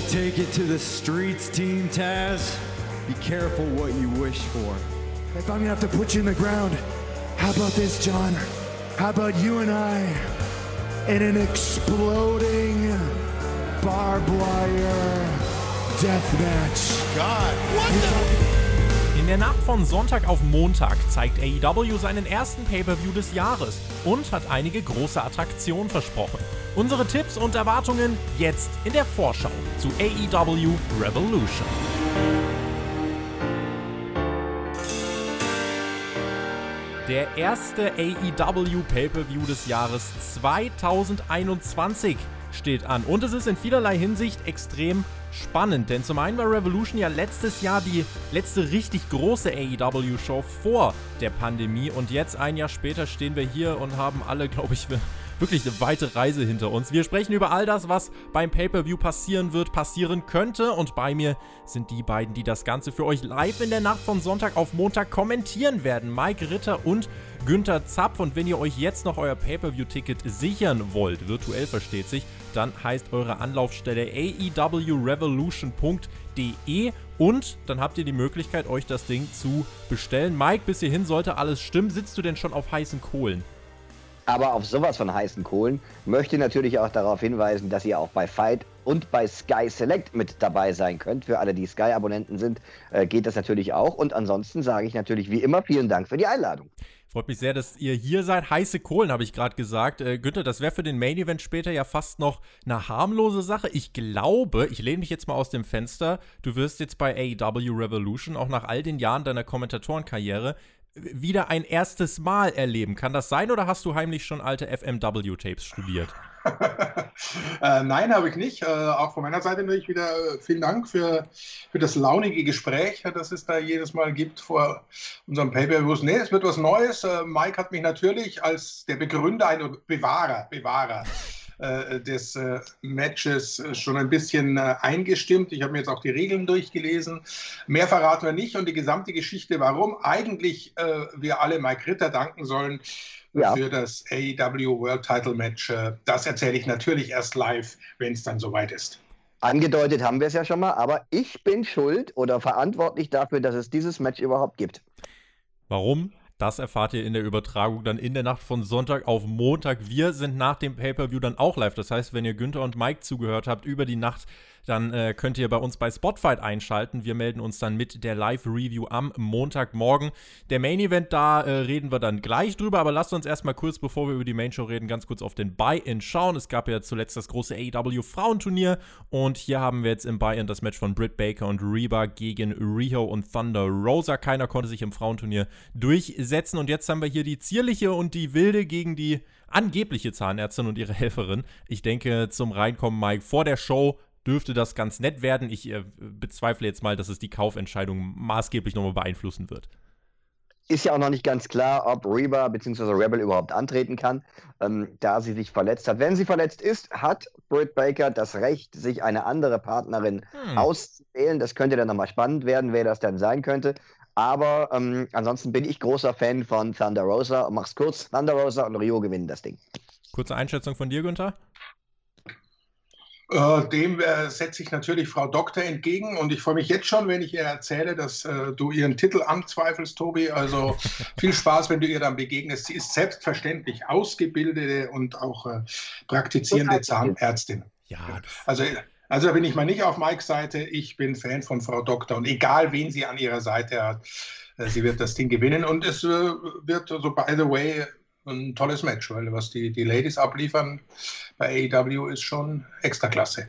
to take it to the streets, Team Taz? Be careful what you wish for. If I'm gonna have to put you in the ground, how about this, John? How about you and I in an exploding barbed wire deathmatch? God, what the? In der Nacht von Sonntag auf Montag zeigt AEW seinen ersten Pay-per-View des Jahres und hat einige große Attraktionen versprochen. Unsere Tipps und Erwartungen jetzt in der Vorschau zu AEW Revolution. Der erste AEW Pay-per-View des Jahres 2021 steht an und es ist in vielerlei Hinsicht extrem spannend, denn zum einen war Revolution ja letztes Jahr die letzte richtig große AEW-Show vor der Pandemie und jetzt ein Jahr später stehen wir hier und haben alle, glaube ich, wirklich eine weite Reise hinter uns. Wir sprechen über all das, was beim Pay-per-View passieren wird, passieren könnte und bei mir sind die beiden, die das Ganze für euch live in der Nacht von Sonntag auf Montag kommentieren werden. Mike Ritter und Günther Zapf. Und wenn ihr euch jetzt noch euer Pay-per-view-Ticket sichern wollt, virtuell versteht sich, dann heißt eure Anlaufstelle aewrevolution.de und dann habt ihr die Möglichkeit, euch das Ding zu bestellen. Mike, bis hierhin sollte alles stimmen. Sitzt du denn schon auf heißen Kohlen? Aber auf sowas von heißen Kohlen möchte natürlich auch darauf hinweisen, dass ihr auch bei Fight und bei Sky Select mit dabei sein könnt. Für alle, die Sky-Abonnenten sind, äh, geht das natürlich auch. Und ansonsten sage ich natürlich wie immer vielen Dank für die Einladung. Freut mich sehr, dass ihr hier seid. Heiße Kohlen, habe ich gerade gesagt. Äh, Günther, das wäre für den Main Event später ja fast noch eine harmlose Sache. Ich glaube, ich lehne mich jetzt mal aus dem Fenster, du wirst jetzt bei AEW Revolution auch nach all den Jahren deiner Kommentatorenkarriere wieder ein erstes Mal erleben. Kann das sein oder hast du heimlich schon alte FMW-Tapes studiert? äh, nein, habe ich nicht. Äh, auch von meiner Seite natürlich wieder äh, vielen Dank für, für das launige Gespräch, das es da jedes Mal gibt vor unserem Pay-Per-Views. Nee, es wird was Neues. Äh, Mike hat mich natürlich als der Begründer, ein Bewahrer, Bewahrer des äh, Matches äh, schon ein bisschen äh, eingestimmt. Ich habe mir jetzt auch die Regeln durchgelesen. Mehr verraten wir nicht und die gesamte Geschichte, warum eigentlich äh, wir alle Mike Ritter danken sollen ja. für das AEW World Title Match. Äh, das erzähle ich natürlich erst live, wenn es dann soweit ist. Angedeutet haben wir es ja schon mal, aber ich bin schuld oder verantwortlich dafür, dass es dieses Match überhaupt gibt. Warum? Das erfahrt ihr in der Übertragung dann in der Nacht von Sonntag auf Montag. Wir sind nach dem Pay-Per-View dann auch live. Das heißt, wenn ihr Günther und Mike zugehört habt über die Nacht, dann äh, könnt ihr bei uns bei Spotfight einschalten. Wir melden uns dann mit der Live-Review am Montagmorgen. Der Main Event, da äh, reden wir dann gleich drüber, aber lasst uns erstmal kurz, bevor wir über die Main Show reden, ganz kurz auf den Buy-In schauen. Es gab ja zuletzt das große AEW Frauenturnier und hier haben wir jetzt im Buy-In das Match von Britt Baker und Reba gegen Riho und Thunder Rosa. Keiner konnte sich im Frauenturnier durchsetzen und jetzt haben wir hier die zierliche und die wilde gegen die angebliche Zahnärztin und ihre Helferin. Ich denke, zum Reinkommen, Mike, vor der Show dürfte das ganz nett werden. Ich äh, bezweifle jetzt mal, dass es die Kaufentscheidung maßgeblich nochmal beeinflussen wird. Ist ja auch noch nicht ganz klar, ob Reba bzw. Rebel überhaupt antreten kann, ähm, da sie sich verletzt hat. Wenn sie verletzt ist, hat Britt Baker das Recht, sich eine andere Partnerin hm. auszuwählen. Das könnte dann nochmal spannend werden, wer das dann sein könnte. Aber ähm, ansonsten bin ich großer Fan von Thunder Rosa. Mach's kurz, Thunder Rosa und Rio gewinnen das Ding. Kurze Einschätzung von dir, Günther? Äh, dem äh, setze ich natürlich Frau Doktor entgegen und ich freue mich jetzt schon, wenn ich ihr erzähle, dass äh, du ihren Titel anzweifelst, Tobi. Also viel Spaß, wenn du ihr dann begegnest. Sie ist selbstverständlich ausgebildete und auch praktizierende Zahnärztin. Ja. Also, also da bin ich mal nicht auf Mikes Seite. Ich bin Fan von Frau Doktor und egal wen sie an ihrer Seite hat, sie wird das Ding gewinnen und es wird, so by the way, ein tolles Match, weil was die, die Ladies abliefern bei AEW ist schon extra klasse.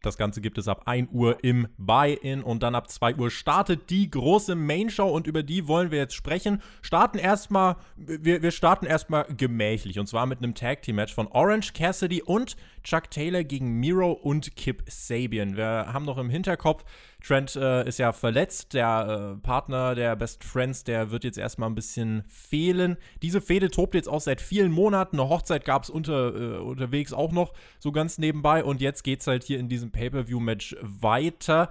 Das Ganze gibt es ab 1 Uhr im Buy-In und dann ab 2 Uhr startet die große Main-Show und über die wollen wir jetzt sprechen. Starten erstmal, wir, wir starten erstmal gemächlich und zwar mit einem Tag-Team-Match von Orange Cassidy und Chuck Taylor gegen Miro und Kip Sabian. Wir haben noch im Hinterkopf, Trent äh, ist ja verletzt, der äh, Partner der Best Friends, der wird jetzt erstmal ein bisschen fehlen. Diese Fehde tobt jetzt auch seit vielen Monaten. Eine Hochzeit gab es unter, äh, unterwegs auch noch so ganz nebenbei. Und jetzt geht es halt hier in diesem Pay-Per-View-Match weiter.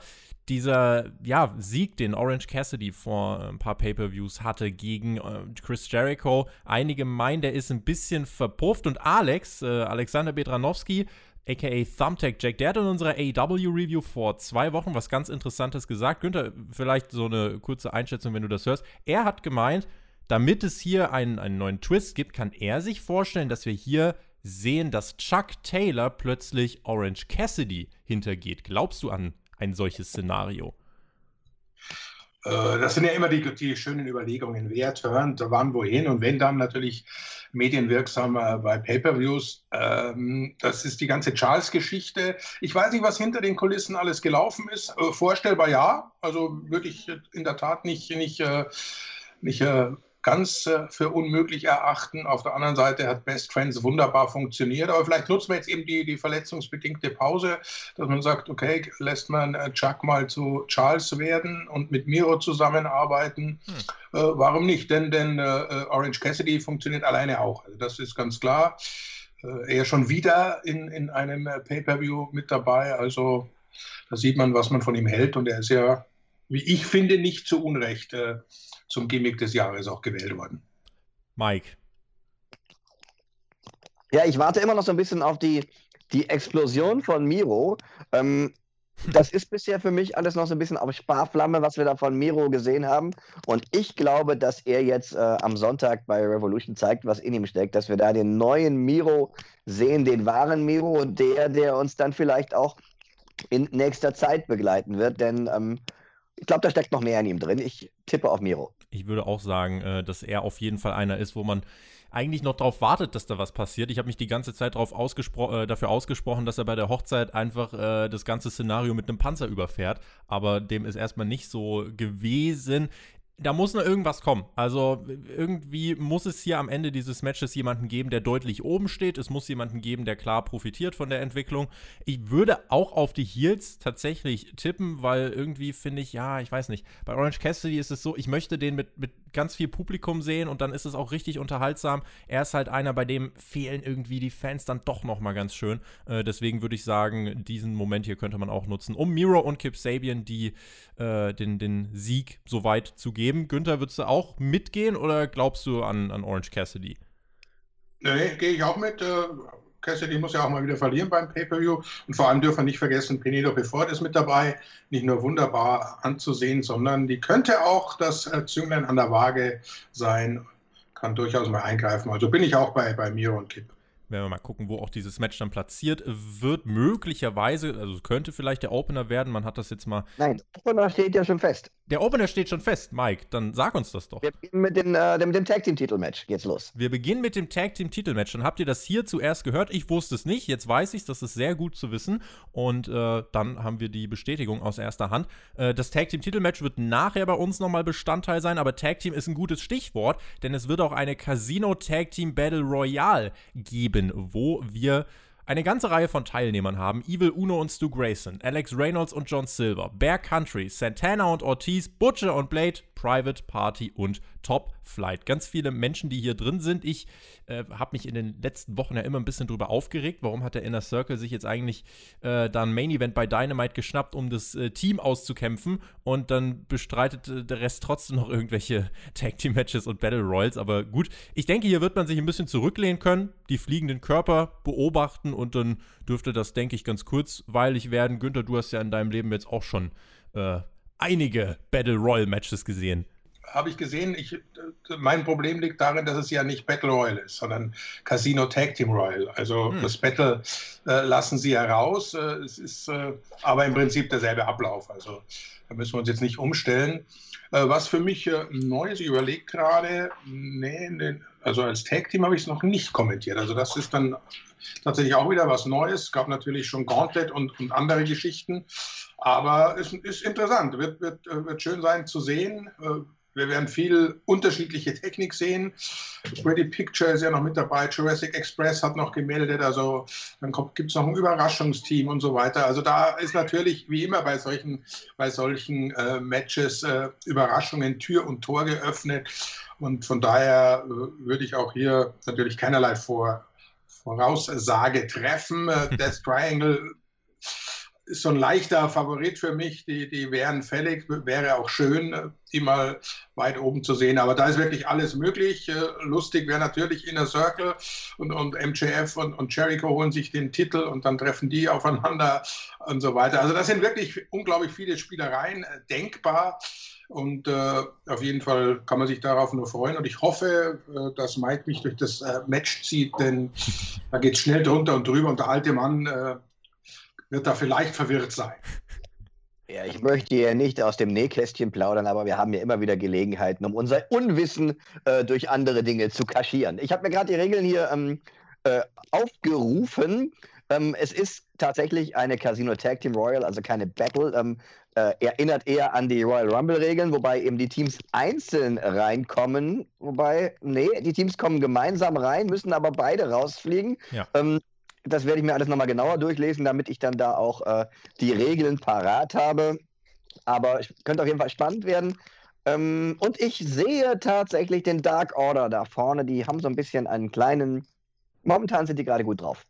Dieser ja, Sieg, den Orange Cassidy vor ein paar Pay-per-Views hatte gegen äh, Chris Jericho, einige meinen, der ist ein bisschen verpufft. Und Alex, äh, Alexander Bedranowski, aka Thumbtack Jack, der hat in unserer AEW-Review vor zwei Wochen was ganz Interessantes gesagt. Günther, vielleicht so eine kurze Einschätzung, wenn du das hörst. Er hat gemeint, damit es hier einen, einen neuen Twist gibt, kann er sich vorstellen, dass wir hier sehen, dass Chuck Taylor plötzlich Orange Cassidy hintergeht. Glaubst du an ein solches Szenario? Äh, das sind ja immer die, die schönen Überlegungen, wer turnt, wann, wohin und wenn dann natürlich medienwirksam äh, bei Pay-per-Views. Ähm, das ist die ganze Charles-Geschichte. Ich weiß nicht, was hinter den Kulissen alles gelaufen ist. Äh, vorstellbar ja. Also würde ich in der Tat nicht, nicht, nicht ganz äh, für unmöglich erachten. Auf der anderen Seite hat Best Friends wunderbar funktioniert. Aber vielleicht nutzen wir jetzt eben die, die verletzungsbedingte Pause, dass man sagt, okay, lässt man äh, Chuck mal zu Charles werden und mit Miro zusammenarbeiten. Hm. Äh, warum nicht? Denn, denn äh, Orange Cassidy funktioniert alleine auch. Also das ist ganz klar. Äh, er schon wieder in, in einem Pay-per-view mit dabei. Also da sieht man, was man von ihm hält. Und er ist ja, wie ich finde, nicht zu Unrecht äh, zum Gimmick des Jahres auch gewählt worden. Mike. Ja, ich warte immer noch so ein bisschen auf die, die Explosion von Miro. Ähm, das ist bisher für mich alles noch so ein bisschen auf Sparflamme, was wir da von Miro gesehen haben. Und ich glaube, dass er jetzt äh, am Sonntag bei Revolution zeigt, was in ihm steckt, dass wir da den neuen Miro sehen, den wahren Miro und der, der uns dann vielleicht auch in nächster Zeit begleiten wird. Denn ähm, ich glaube, da steckt noch mehr in ihm drin. Ich tippe auf Miro. Ich würde auch sagen, äh, dass er auf jeden Fall einer ist, wo man eigentlich noch darauf wartet, dass da was passiert. Ich habe mich die ganze Zeit drauf ausgespro äh, dafür ausgesprochen, dass er bei der Hochzeit einfach äh, das ganze Szenario mit einem Panzer überfährt. Aber dem ist erstmal nicht so gewesen da muss noch irgendwas kommen. Also irgendwie muss es hier am Ende dieses Matches jemanden geben, der deutlich oben steht. Es muss jemanden geben, der klar profitiert von der Entwicklung. Ich würde auch auf die Heels tatsächlich tippen, weil irgendwie finde ich, ja, ich weiß nicht. Bei Orange Cassidy ist es so, ich möchte den mit, mit ganz viel Publikum sehen und dann ist es auch richtig unterhaltsam. Er ist halt einer, bei dem fehlen irgendwie die Fans dann doch noch mal ganz schön. Äh, deswegen würde ich sagen, diesen Moment hier könnte man auch nutzen, um Miro und Kip Sabian die, äh, den, den Sieg so weit zu geben. Günther, würdest du auch mitgehen oder glaubst du an, an Orange Cassidy? Nee, gehe ich auch mit. Äh, Cassidy muss ja auch mal wieder verlieren beim Pay-Per-View. Und vor allem dürfen wir nicht vergessen, Penelope Ford ist mit dabei. Nicht nur wunderbar anzusehen, sondern die könnte auch das äh, Zünglein an der Waage sein. Kann durchaus mal eingreifen. Also bin ich auch bei, bei Miro und Kip werden wir mal gucken, wo auch dieses Match dann platziert wird. Möglicherweise, also könnte vielleicht der Opener werden. Man hat das jetzt mal. Nein, Opener steht ja schon fest. Der Opener steht schon fest, Mike. Dann sag uns das doch. Wir beginnen mit, den, äh, mit dem Tag Team Titelmatch. Geht's los. Wir beginnen mit dem Tag Team Titelmatch. Dann habt ihr das hier zuerst gehört. Ich wusste es nicht. Jetzt weiß ich es. Das ist sehr gut zu wissen. Und äh, dann haben wir die Bestätigung aus erster Hand. Äh, das Tag Team Titelmatch wird nachher bei uns nochmal Bestandteil sein. Aber Tag Team ist ein gutes Stichwort, denn es wird auch eine Casino Tag Team Battle Royale geben, wo wir eine ganze Reihe von Teilnehmern haben. Evil Uno und Stu Grayson, Alex Reynolds und John Silver, Bear Country, Santana und Ortiz, Butcher und Blade, Private Party und Top Flight. Ganz viele Menschen, die hier drin sind. Ich äh, habe mich in den letzten Wochen ja immer ein bisschen drüber aufgeregt. Warum hat der Inner Circle sich jetzt eigentlich äh, dann Main Event bei Dynamite geschnappt, um das äh, Team auszukämpfen und dann bestreitet äh, der Rest trotzdem noch irgendwelche Tag Team Matches und Battle Royals. Aber gut, ich denke, hier wird man sich ein bisschen zurücklehnen können, die fliegenden Körper beobachten und dann dürfte das, denke ich, ganz kurzweilig werden. Günther, du hast ja in deinem Leben jetzt auch schon äh, einige Battle Royal Matches gesehen habe ich gesehen, ich, mein Problem liegt darin, dass es ja nicht Battle Royale ist, sondern Casino Tag Team Royal. Also hm. das Battle äh, lassen sie heraus. Äh, es ist äh, aber im Prinzip derselbe Ablauf. Also da müssen wir uns jetzt nicht umstellen. Äh, was für mich äh, neu ist, ich überlege gerade, nee, nee, also als Tag Team habe ich es noch nicht kommentiert. Also das ist dann tatsächlich auch wieder was Neues. Es gab natürlich schon Gauntlet und, und andere Geschichten. Aber es ist interessant, wird, wird, äh, wird schön sein zu sehen wir werden viel unterschiedliche Technik sehen. Ready Picture ist ja noch mit dabei. Jurassic Express hat noch gemeldet. Also dann gibt es noch ein Überraschungsteam und so weiter. Also da ist natürlich wie immer bei solchen, bei solchen äh, Matches äh, Überraschungen Tür und Tor geöffnet. Und von daher äh, würde ich auch hier natürlich keinerlei Vor Voraussage treffen. Äh, Death Triangle ist so ein leichter Favorit für mich. Die, die wären fällig, wäre auch schön, die mal weit oben zu sehen. Aber da ist wirklich alles möglich. Äh, lustig wäre natürlich Inner Circle und, und MJF und, und Jericho holen sich den Titel und dann treffen die aufeinander und so weiter. Also das sind wirklich unglaublich viele Spielereien äh, denkbar. Und äh, auf jeden Fall kann man sich darauf nur freuen. Und ich hoffe, äh, dass Mike mich durch das äh, Match zieht, denn da geht es schnell drunter und drüber. Und der alte Mann äh, wird da vielleicht verwirrt sein. Ja, ich möchte ja nicht aus dem Nähkästchen plaudern, aber wir haben ja immer wieder Gelegenheiten, um unser Unwissen äh, durch andere Dinge zu kaschieren. Ich habe mir gerade die Regeln hier ähm, äh, aufgerufen. Ähm, es ist tatsächlich eine Casino Tag Team Royal, also keine Battle. Ähm, äh, erinnert eher an die Royal Rumble-Regeln, wobei eben die Teams einzeln reinkommen. Wobei, nee, die Teams kommen gemeinsam rein, müssen aber beide rausfliegen. Ja. Ähm, das werde ich mir alles nochmal genauer durchlesen, damit ich dann da auch äh, die Regeln parat habe. Aber es könnte auf jeden Fall spannend werden. Ähm, und ich sehe tatsächlich den Dark Order da vorne. Die haben so ein bisschen einen kleinen. Momentan sind die gerade gut drauf.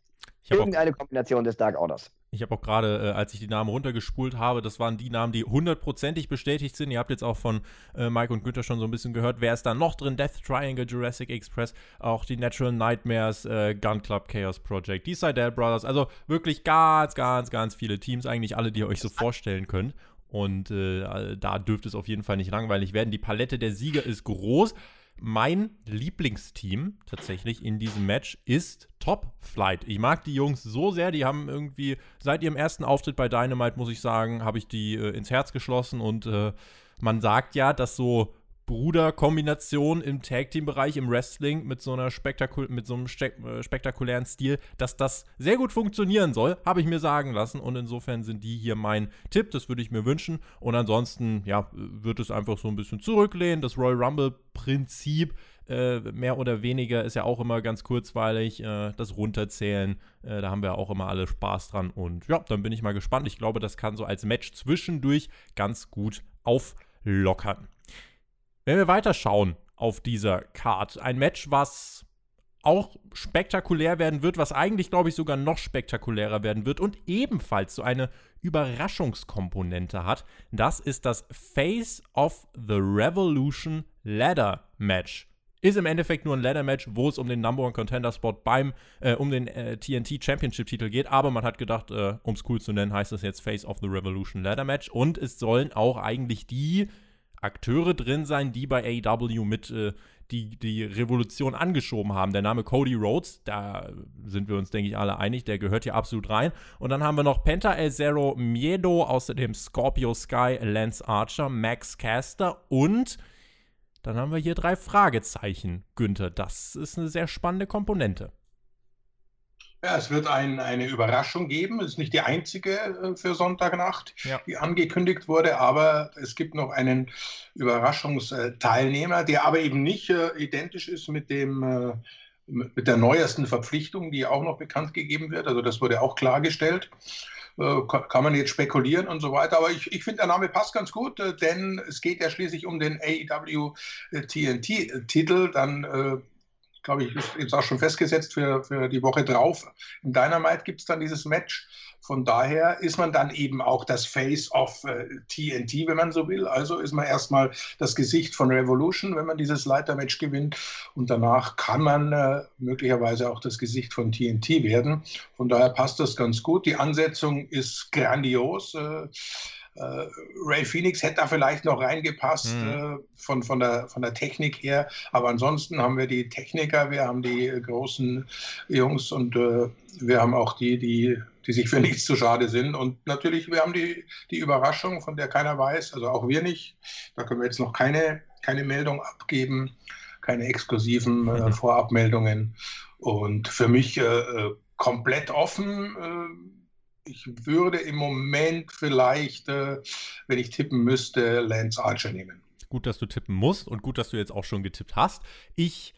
Irgendeine Kombination des Dark Orders. Ich habe auch gerade, äh, als ich die Namen runtergespult habe, das waren die Namen, die hundertprozentig bestätigt sind. Ihr habt jetzt auch von äh, Mike und Günther schon so ein bisschen gehört. Wer ist da noch drin? Death Triangle, Jurassic Express, auch die Natural Nightmares, äh, Gun Club, Chaos Project, die Seidel Brothers. Also wirklich ganz, ganz, ganz viele Teams. Eigentlich alle, die ihr euch so vorstellen könnt. Und äh, da dürfte es auf jeden Fall nicht langweilig werden. Die Palette der Sieger ist groß. Mein Lieblingsteam tatsächlich in diesem Match ist Top Flight. Ich mag die Jungs so sehr, die haben irgendwie seit ihrem ersten Auftritt bei Dynamite, muss ich sagen, habe ich die äh, ins Herz geschlossen und äh, man sagt ja, dass so Bruder-Kombination im Tag-Team-Bereich, im Wrestling mit so, einer spektakul mit so einem äh, spektakulären Stil, dass das sehr gut funktionieren soll, habe ich mir sagen lassen. Und insofern sind die hier mein Tipp. Das würde ich mir wünschen. Und ansonsten, ja, wird es einfach so ein bisschen zurücklehnen. Das Royal Rumble-Prinzip äh, mehr oder weniger ist ja auch immer ganz kurzweilig. Äh, das Runterzählen, äh, da haben wir auch immer alle Spaß dran. Und ja, dann bin ich mal gespannt. Ich glaube, das kann so als Match zwischendurch ganz gut auflockern. Wenn wir weiterschauen auf dieser Card, ein Match, was auch spektakulär werden wird, was eigentlich, glaube ich, sogar noch spektakulärer werden wird und ebenfalls so eine Überraschungskomponente hat. Das ist das Face of the Revolution Ladder Match. Ist im Endeffekt nur ein Ladder Match, wo es um den Number One Contender Spot beim, äh, um den äh, TNT Championship Titel geht. Aber man hat gedacht, äh, um es cool zu nennen, heißt es jetzt Face of the Revolution Ladder Match. Und es sollen auch eigentlich die Akteure drin sein, die bei AEW mit äh, die, die Revolution angeschoben haben. Der Name Cody Rhodes, da sind wir uns, denke ich, alle einig, der gehört hier absolut rein. Und dann haben wir noch Penta El Zero Miedo, außerdem Scorpio Sky, Lance Archer, Max Caster und dann haben wir hier drei Fragezeichen, Günther. Das ist eine sehr spannende Komponente. Ja, es wird ein, eine Überraschung geben. Es ist nicht die einzige äh, für Sonntagnacht, ja. die angekündigt wurde, aber es gibt noch einen Überraschungsteilnehmer, der aber eben nicht äh, identisch ist mit dem äh, mit der neuesten Verpflichtung, die auch noch bekannt gegeben wird. Also das wurde auch klargestellt. Äh, kann man jetzt spekulieren und so weiter. Aber ich, ich finde, der Name passt ganz gut, äh, denn es geht ja schließlich um den AEW TNT-Titel. Dann glaube ich, ist jetzt auch schon festgesetzt für, für die Woche drauf. In Dynamite gibt es dann dieses Match. Von daher ist man dann eben auch das Face of äh, TNT, wenn man so will. Also ist man erstmal das Gesicht von Revolution, wenn man dieses Leitermatch gewinnt. Und danach kann man äh, möglicherweise auch das Gesicht von TNT werden. Von daher passt das ganz gut. Die Ansetzung ist grandios. Äh, Ray Phoenix hätte da vielleicht noch reingepasst mhm. äh, von, von, der, von der Technik her. Aber ansonsten haben wir die Techniker, wir haben die großen Jungs und äh, wir haben auch die, die, die sich für nichts zu schade sind. Und natürlich, wir haben die, die Überraschung, von der keiner weiß, also auch wir nicht. Da können wir jetzt noch keine, keine Meldung abgeben, keine exklusiven äh, mhm. Vorabmeldungen. Und für mich äh, äh, komplett offen ich würde im Moment vielleicht, äh, wenn ich tippen müsste, Lance Archer nehmen. Gut, dass du tippen musst und gut, dass du jetzt auch schon getippt hast. Ich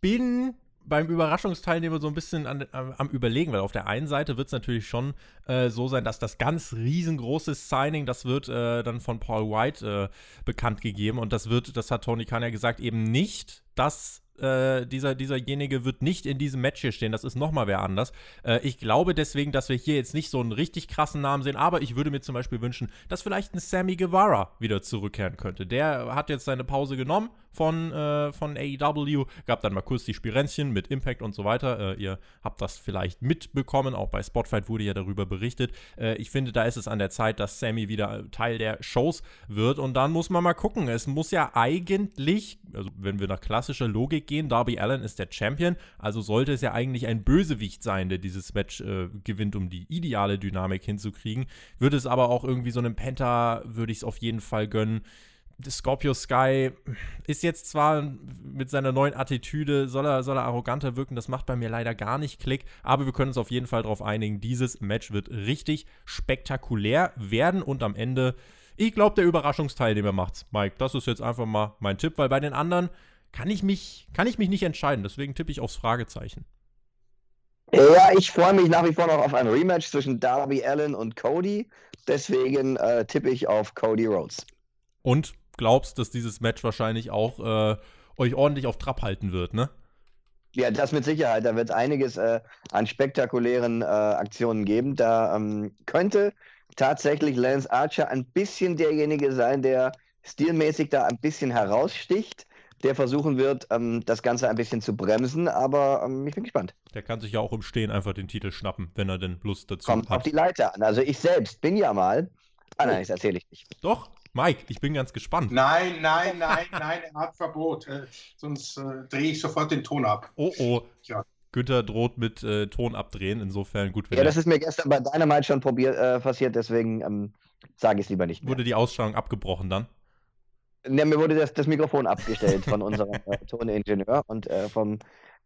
bin beim Überraschungsteilnehmer so ein bisschen an, am, am, Überlegen, weil auf der einen Seite wird es natürlich schon äh, so sein, dass das ganz riesengroße Signing, das wird äh, dann von Paul White äh, bekannt gegeben und das wird, das hat Tony Khan ja gesagt, eben nicht das äh, dieser, dieserjenige wird nicht in diesem Match hier stehen. Das ist nochmal wer anders. Äh, ich glaube deswegen, dass wir hier jetzt nicht so einen richtig krassen Namen sehen, aber ich würde mir zum Beispiel wünschen, dass vielleicht ein Sammy Guevara wieder zurückkehren könnte. Der hat jetzt seine Pause genommen von, äh, von AEW, gab dann mal kurz die Spirenzchen mit Impact und so weiter. Äh, ihr habt das vielleicht mitbekommen, auch bei Spotfight wurde ja darüber berichtet. Äh, ich finde, da ist es an der Zeit, dass Sammy wieder Teil der Shows wird und dann muss man mal gucken. Es muss ja eigentlich, also wenn wir nach klassischer Logik gehen, Darby Allen ist der Champion, also sollte es ja eigentlich ein Bösewicht sein, der dieses Match äh, gewinnt, um die ideale Dynamik hinzukriegen. Würde es aber auch irgendwie so einem Penta, würde ich es auf jeden Fall gönnen. Scorpio Sky ist jetzt zwar mit seiner neuen Attitüde, soll er, soll er arroganter wirken, das macht bei mir leider gar nicht Klick, aber wir können uns auf jeden Fall darauf einigen, dieses Match wird richtig spektakulär werden und am Ende, ich glaube, der Überraschungsteilnehmer macht's. Mike, das ist jetzt einfach mal mein Tipp, weil bei den anderen kann ich mich, kann ich mich nicht entscheiden, deswegen tippe ich aufs Fragezeichen. Ja, ich freue mich nach wie vor noch auf ein Rematch zwischen Darby Allen und Cody. Deswegen äh, tippe ich auf Cody Rhodes. Und glaubst, dass dieses Match wahrscheinlich auch äh, euch ordentlich auf Trab halten wird, ne? Ja, das mit Sicherheit. Da wird es einiges äh, an spektakulären äh, Aktionen geben. Da ähm, könnte tatsächlich Lance Archer ein bisschen derjenige sein, der stilmäßig da ein bisschen heraussticht, der versuchen wird, ähm, das Ganze ein bisschen zu bremsen. Aber ähm, ich bin gespannt. Der kann sich ja auch im Stehen einfach den Titel schnappen, wenn er denn Lust dazu Kommt hat. auf die Leiter an. Also ich selbst bin ja mal. Ah nein, das erzähle ich nicht. Doch, Mike, ich bin ganz gespannt. Nein, nein, nein, nein, er hat Verbot. Äh, sonst äh, drehe ich sofort den Ton ab. Oh oh. Ja. Günther droht mit äh, Ton abdrehen, insofern gut. Wenn Ja, das ist mir gestern bei Dynamite schon probiert, äh, passiert, deswegen ähm, sage ich es lieber nicht mehr. wurde die Ausstrahlung abgebrochen dann. Ja, mir wurde das, das Mikrofon abgestellt von unserem äh, Toningenieur und äh, vom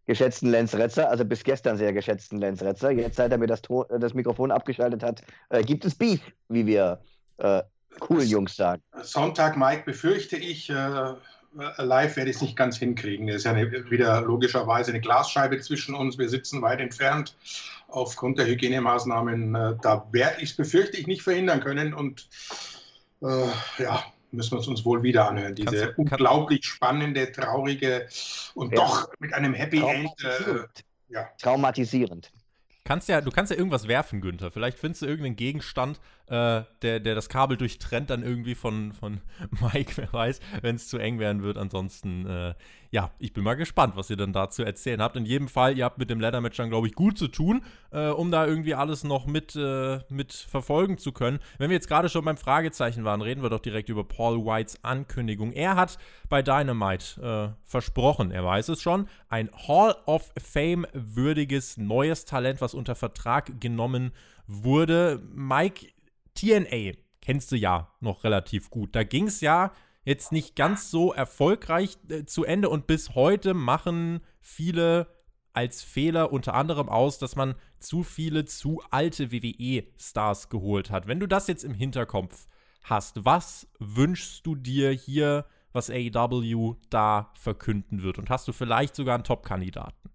geschätzten Lenz Retzer, also bis gestern sehr geschätzten Lenz Retzer. Jetzt, seit er mir das, das Mikrofon abgeschaltet hat, äh, gibt es Beef, wie wir äh, cool Jungs sagen. Sonntag, Mike, befürchte ich, äh, live werde ich es nicht ganz hinkriegen. Es ist ja eine, wieder logischerweise eine Glasscheibe zwischen uns. Wir sitzen weit entfernt. Aufgrund der Hygienemaßnahmen, äh, da werde ich es, befürchte ich, nicht verhindern können. Und äh, ja, müssen wir es uns wohl wieder anhören. Diese Kannst unglaublich spannende, traurige und Ja. doch mit einem Happy End. Äh, ja. Traumatisierend. Kannst ja, du kannst ja irgendwas werfen, Günther. Vielleicht findest du irgendeinen Gegenstand, äh, der, der das Kabel durchtrennt dann irgendwie von, von Mike, wer weiß, wenn es zu eng werden wird. Ansonsten, äh, ja, ich bin mal gespannt, was ihr dann dazu erzählen habt. In jedem Fall, ihr habt mit dem Leather-Match dann, glaube ich, gut zu tun, äh, um da irgendwie alles noch mit, äh, mit verfolgen zu können. Wenn wir jetzt gerade schon beim Fragezeichen waren, reden wir doch direkt über Paul Whites Ankündigung. Er hat bei Dynamite äh, versprochen, er weiß es schon, ein Hall of Fame würdiges neues Talent, was unter Vertrag genommen wurde. Mike, TNA kennst du ja noch relativ gut. Da ging es ja jetzt nicht ganz so erfolgreich äh, zu Ende und bis heute machen viele als Fehler unter anderem aus, dass man zu viele zu alte WWE-Stars geholt hat. Wenn du das jetzt im Hinterkopf hast, was wünschst du dir hier, was AEW da verkünden wird? Und hast du vielleicht sogar einen Top-Kandidaten?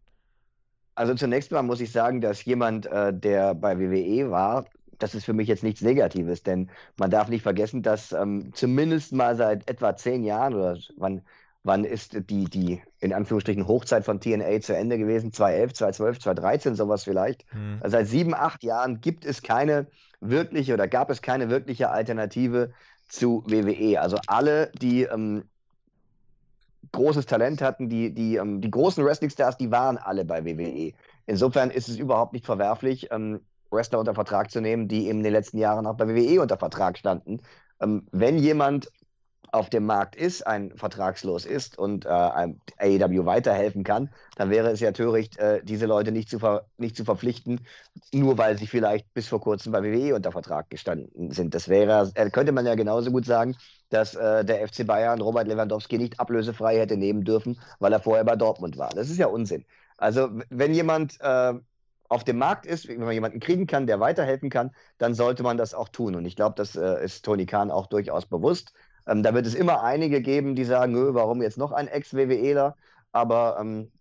Also zunächst mal muss ich sagen, dass jemand, äh, der bei WWE war, das ist für mich jetzt nichts Negatives, denn man darf nicht vergessen, dass ähm, zumindest mal seit etwa zehn Jahren oder wann, wann ist die, die in Anführungsstrichen Hochzeit von TNA zu Ende gewesen? 2011, 2012, 2013, sowas vielleicht. Hm. Seit sieben, acht Jahren gibt es keine wirkliche oder gab es keine wirkliche Alternative zu WWE. Also alle, die ähm, großes Talent hatten, die, die, ähm, die großen Wrestling-Stars, die waren alle bei WWE. Insofern ist es überhaupt nicht verwerflich, ähm, Wrestler unter Vertrag zu nehmen, die in den letzten Jahren auch bei WWE unter Vertrag standen. Ähm, wenn jemand auf dem Markt ist, ein vertragslos ist und äh, AEW weiterhelfen kann, dann wäre es ja töricht, äh, diese Leute nicht zu, nicht zu verpflichten, nur weil sie vielleicht bis vor kurzem bei WWE unter Vertrag gestanden sind. Das wäre, äh, könnte man ja genauso gut sagen, dass äh, der FC Bayern Robert Lewandowski nicht ablösefrei hätte nehmen dürfen, weil er vorher bei Dortmund war. Das ist ja Unsinn. Also wenn jemand äh, auf dem Markt ist, wenn man jemanden kriegen kann, der weiterhelfen kann, dann sollte man das auch tun. Und ich glaube, das äh, ist Tony Khan auch durchaus bewusst. Ähm, da wird es immer einige geben, die sagen, "Nö, warum jetzt noch ein Ex-WWEler? Aber ähm,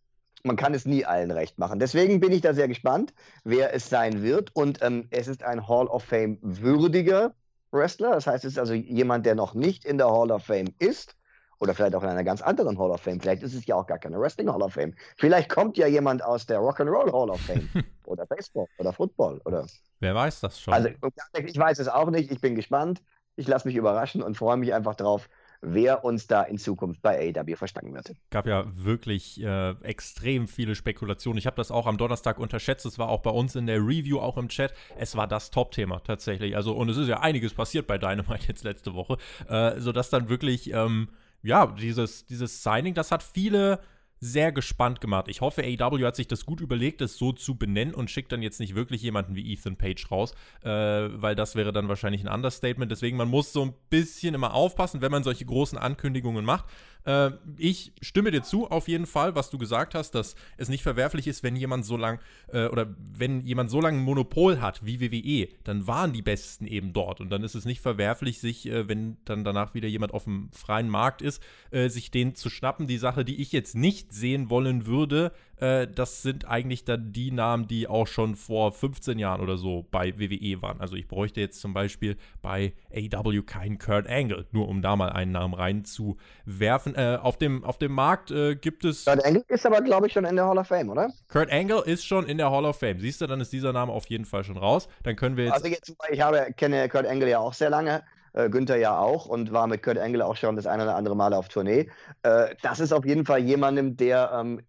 man kann es nie allen recht machen. Deswegen bin ich da sehr gespannt, wer es sein wird. Und ähm, es ist ein Hall of Fame würdiger Wrestler. Das heißt, es ist also jemand, der noch nicht in der Hall of Fame ist oder vielleicht auch in einer ganz anderen Hall of Fame. Vielleicht ist es ja auch gar keine Wrestling Hall of Fame. Vielleicht kommt ja jemand aus der Rock'n'Roll Hall of Fame oder Baseball oder Football oder. Wer weiß das schon? Also ich weiß es auch nicht. Ich bin gespannt. Ich lasse mich überraschen und freue mich einfach drauf, wer uns da in Zukunft bei AW verstanden wird. gab ja wirklich äh, extrem viele Spekulationen. Ich habe das auch am Donnerstag unterschätzt. Es war auch bei uns in der Review, auch im Chat. Es war das Top-Thema tatsächlich. Also, und es ist ja einiges passiert bei Dynamite jetzt letzte Woche, äh, sodass dann wirklich, ähm, ja, dieses, dieses Signing, das hat viele sehr gespannt gemacht. Ich hoffe, AEW hat sich das gut überlegt, es so zu benennen und schickt dann jetzt nicht wirklich jemanden wie Ethan Page raus, äh, weil das wäre dann wahrscheinlich ein Understatement. Deswegen, man muss so ein bisschen immer aufpassen, wenn man solche großen Ankündigungen macht. Äh, ich stimme dir zu, auf jeden Fall, was du gesagt hast, dass es nicht verwerflich ist, wenn jemand so lang äh, oder wenn jemand so lange ein Monopol hat wie WWE, dann waren die Besten eben dort. Und dann ist es nicht verwerflich, sich, äh, wenn dann danach wieder jemand auf dem freien Markt ist, äh, sich den zu schnappen. Die Sache, die ich jetzt nicht sehen wollen würde, äh, das sind eigentlich dann die Namen, die auch schon vor 15 Jahren oder so bei WWE waren. Also ich bräuchte jetzt zum Beispiel bei AW keinen Kurt Angle, nur um da mal einen Namen reinzuwerfen. Äh, auf, dem, auf dem Markt äh, gibt es. Kurt Angle ist aber, glaube ich, schon in der Hall of Fame, oder? Kurt Angle ist schon in der Hall of Fame. Siehst du, dann ist dieser Name auf jeden Fall schon raus. Dann können wir jetzt. Also jetzt, ich habe, kenne Kurt Angle ja auch sehr lange. Äh, Günther ja auch und war mit Kurt Angle auch schon das eine oder andere Mal auf Tournee. Äh, das ist auf jeden Fall jemandem, der ähm,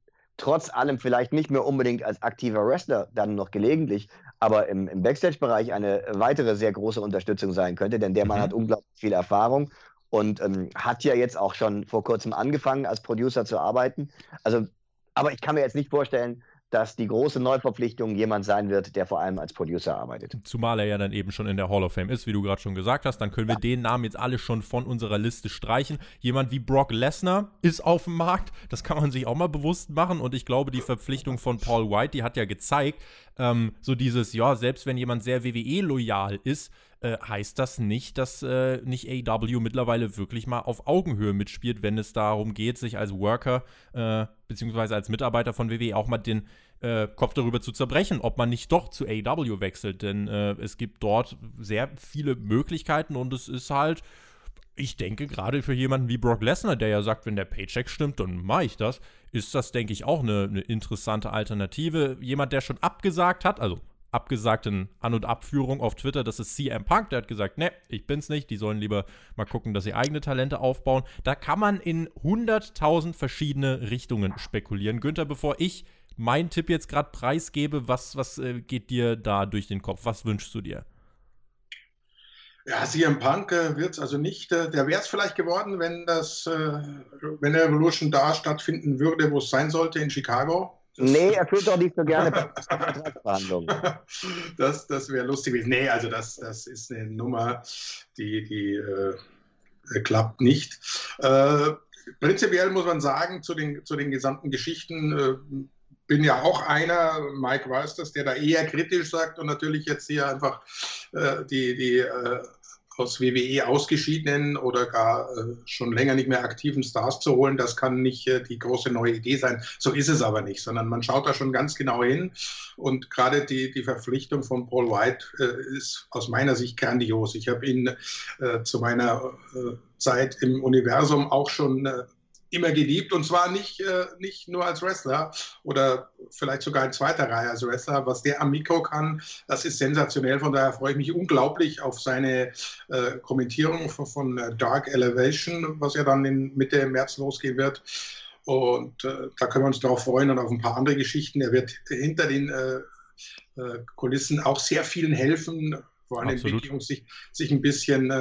trotz allem vielleicht nicht mehr unbedingt als aktiver Wrestler dann noch gelegentlich, aber im, im Backstage-Bereich eine weitere sehr große Unterstützung sein könnte, denn der Mann mhm. hat unglaublich viel Erfahrung und ähm, hat ja jetzt auch schon vor kurzem angefangen, als Producer zu arbeiten. Also, aber ich kann mir jetzt nicht vorstellen, dass die große Neuverpflichtung jemand sein wird, der vor allem als Producer arbeitet. Zumal er ja dann eben schon in der Hall of Fame ist, wie du gerade schon gesagt hast. Dann können wir ja. den Namen jetzt alle schon von unserer Liste streichen. Jemand wie Brock Lesnar ist auf dem Markt. Das kann man sich auch mal bewusst machen. Und ich glaube, die Verpflichtung von Paul White, die hat ja gezeigt, ähm, so dieses, ja, selbst wenn jemand sehr WWE-loyal ist, äh, heißt das nicht, dass äh, nicht AW mittlerweile wirklich mal auf Augenhöhe mitspielt, wenn es darum geht, sich als Worker äh, beziehungsweise als Mitarbeiter von WWE auch mal den äh, Kopf darüber zu zerbrechen, ob man nicht doch zu AW wechselt. Denn äh, es gibt dort sehr viele Möglichkeiten und es ist halt ich denke, gerade für jemanden wie Brock Lesnar, der ja sagt, wenn der Paycheck stimmt, dann mache ich das, ist das, denke ich, auch eine, eine, interessante Alternative. Jemand, der schon abgesagt hat, also abgesagten An- und Abführung auf Twitter, das ist CM Punk, der hat gesagt, ne, ich bin's nicht, die sollen lieber mal gucken, dass sie eigene Talente aufbauen. Da kann man in 100.000 verschiedene Richtungen spekulieren. Günther, bevor ich meinen Tipp jetzt gerade preisgebe, was, was äh, geht dir da durch den Kopf? Was wünschst du dir? Ja, CM Punk äh, wird es also nicht. Äh, der wäre es vielleicht geworden, wenn das, äh, wenn der Revolution da stattfinden würde, wo es sein sollte, in Chicago. Nee, er führt doch nicht so gerne Vertragsverhandlungen. das das wäre lustig gewesen. Nee, also das, das ist eine Nummer, die, die äh, klappt nicht. Äh, prinzipiell muss man sagen, zu den, zu den gesamten Geschichten, äh, bin ja auch einer, Mike weiß das, der da eher kritisch sagt und natürlich jetzt hier einfach äh, die, die äh, aus WWE ausgeschiedenen oder gar äh, schon länger nicht mehr aktiven Stars zu holen, das kann nicht äh, die große neue Idee sein. So ist es aber nicht, sondern man schaut da schon ganz genau hin. Und gerade die, die Verpflichtung von Paul White äh, ist aus meiner Sicht grandios. Ich habe ihn äh, zu meiner äh, Zeit im Universum auch schon äh, immer geliebt und zwar nicht, äh, nicht nur als Wrestler oder vielleicht sogar in zweiter Reihe als Wrestler. Was der am Mikro kann, das ist sensationell. Von daher freue ich mich unglaublich auf seine äh, Kommentierung von, von, äh, Dark Elevation, was ja dann in Mitte März losgehen wird. Und äh, da können wir uns darauf freuen und auf ein paar andere Geschichten. Er wird hinter den äh, äh, Kulissen auch sehr vielen helfen, vor allem Entwicklung sich, sich ein bisschen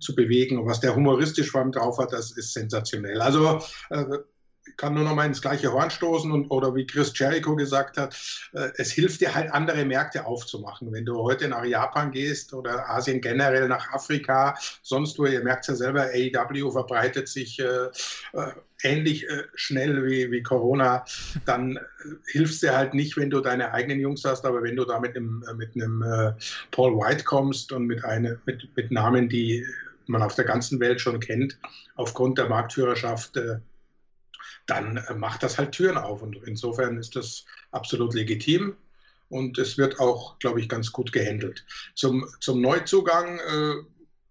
zu bewegen. Und was der humoristisch vor allem drauf hat, das ist sensationell. Also äh, kann nur noch mal ins gleiche Horn stoßen und oder wie Chris Jericho gesagt hat, äh, es hilft dir halt andere Märkte aufzumachen. Wenn du heute nach Japan gehst oder Asien generell nach Afrika, sonst wo, ihr merkt es ja selber, AEW verbreitet sich äh, äh, ähnlich äh, schnell wie, wie Corona, dann äh, hilfst dir halt nicht, wenn du deine eigenen Jungs hast, aber wenn du da mit einem, äh, mit einem äh, Paul White kommst und mit, eine, mit, mit Namen, die man auf der ganzen Welt schon kennt, aufgrund der Marktführerschaft, äh, dann äh, macht das halt Türen auf. Und insofern ist das absolut legitim und es wird auch, glaube ich, ganz gut gehandelt. Zum, zum Neuzugang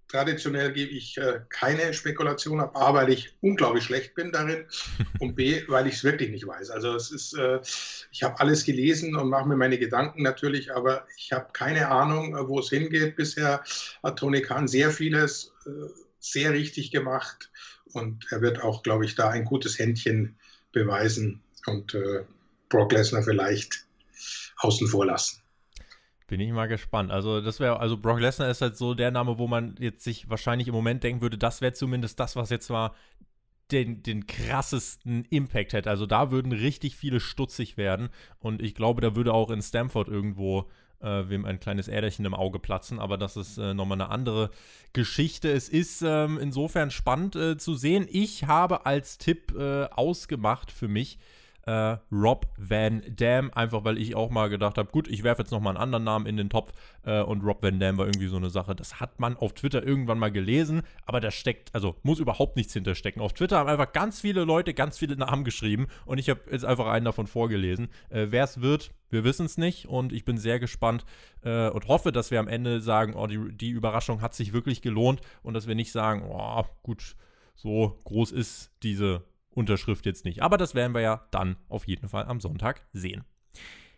traditionell gebe ich äh, keine Spekulation ab, A, weil ich unglaublich schlecht bin darin und B, weil ich es wirklich nicht weiß. Also es ist, äh, ich habe alles gelesen und mache mir meine Gedanken natürlich, aber ich habe keine Ahnung, äh, wo es hingeht. Bisher hat Tony Khan sehr vieles äh, sehr richtig gemacht und er wird auch, glaube ich, da ein gutes Händchen beweisen und äh, Brock Lesnar vielleicht außen vor lassen. Bin ich mal gespannt. Also, das wäre, also Brock Lesnar ist halt so der Name, wo man jetzt sich wahrscheinlich im Moment denken würde, das wäre zumindest das, was jetzt mal den, den krassesten Impact hätte. Also da würden richtig viele stutzig werden. Und ich glaube, da würde auch in Stamford irgendwo äh, wem ein kleines Äderchen im Auge platzen. Aber das ist äh, nochmal eine andere Geschichte. Es ist ähm, insofern spannend äh, zu sehen. Ich habe als Tipp äh, ausgemacht für mich, äh, Rob Van Dam, einfach weil ich auch mal gedacht habe, gut, ich werfe jetzt nochmal einen anderen Namen in den Topf äh, und Rob Van Dam war irgendwie so eine Sache. Das hat man auf Twitter irgendwann mal gelesen, aber da steckt, also muss überhaupt nichts hinterstecken. Auf Twitter haben einfach ganz viele Leute ganz viele Namen geschrieben und ich habe jetzt einfach einen davon vorgelesen. Äh, Wer es wird, wir wissen es nicht und ich bin sehr gespannt äh, und hoffe, dass wir am Ende sagen, oh, die, die Überraschung hat sich wirklich gelohnt und dass wir nicht sagen, oh, gut, so groß ist diese Unterschrift jetzt nicht. Aber das werden wir ja dann auf jeden Fall am Sonntag sehen.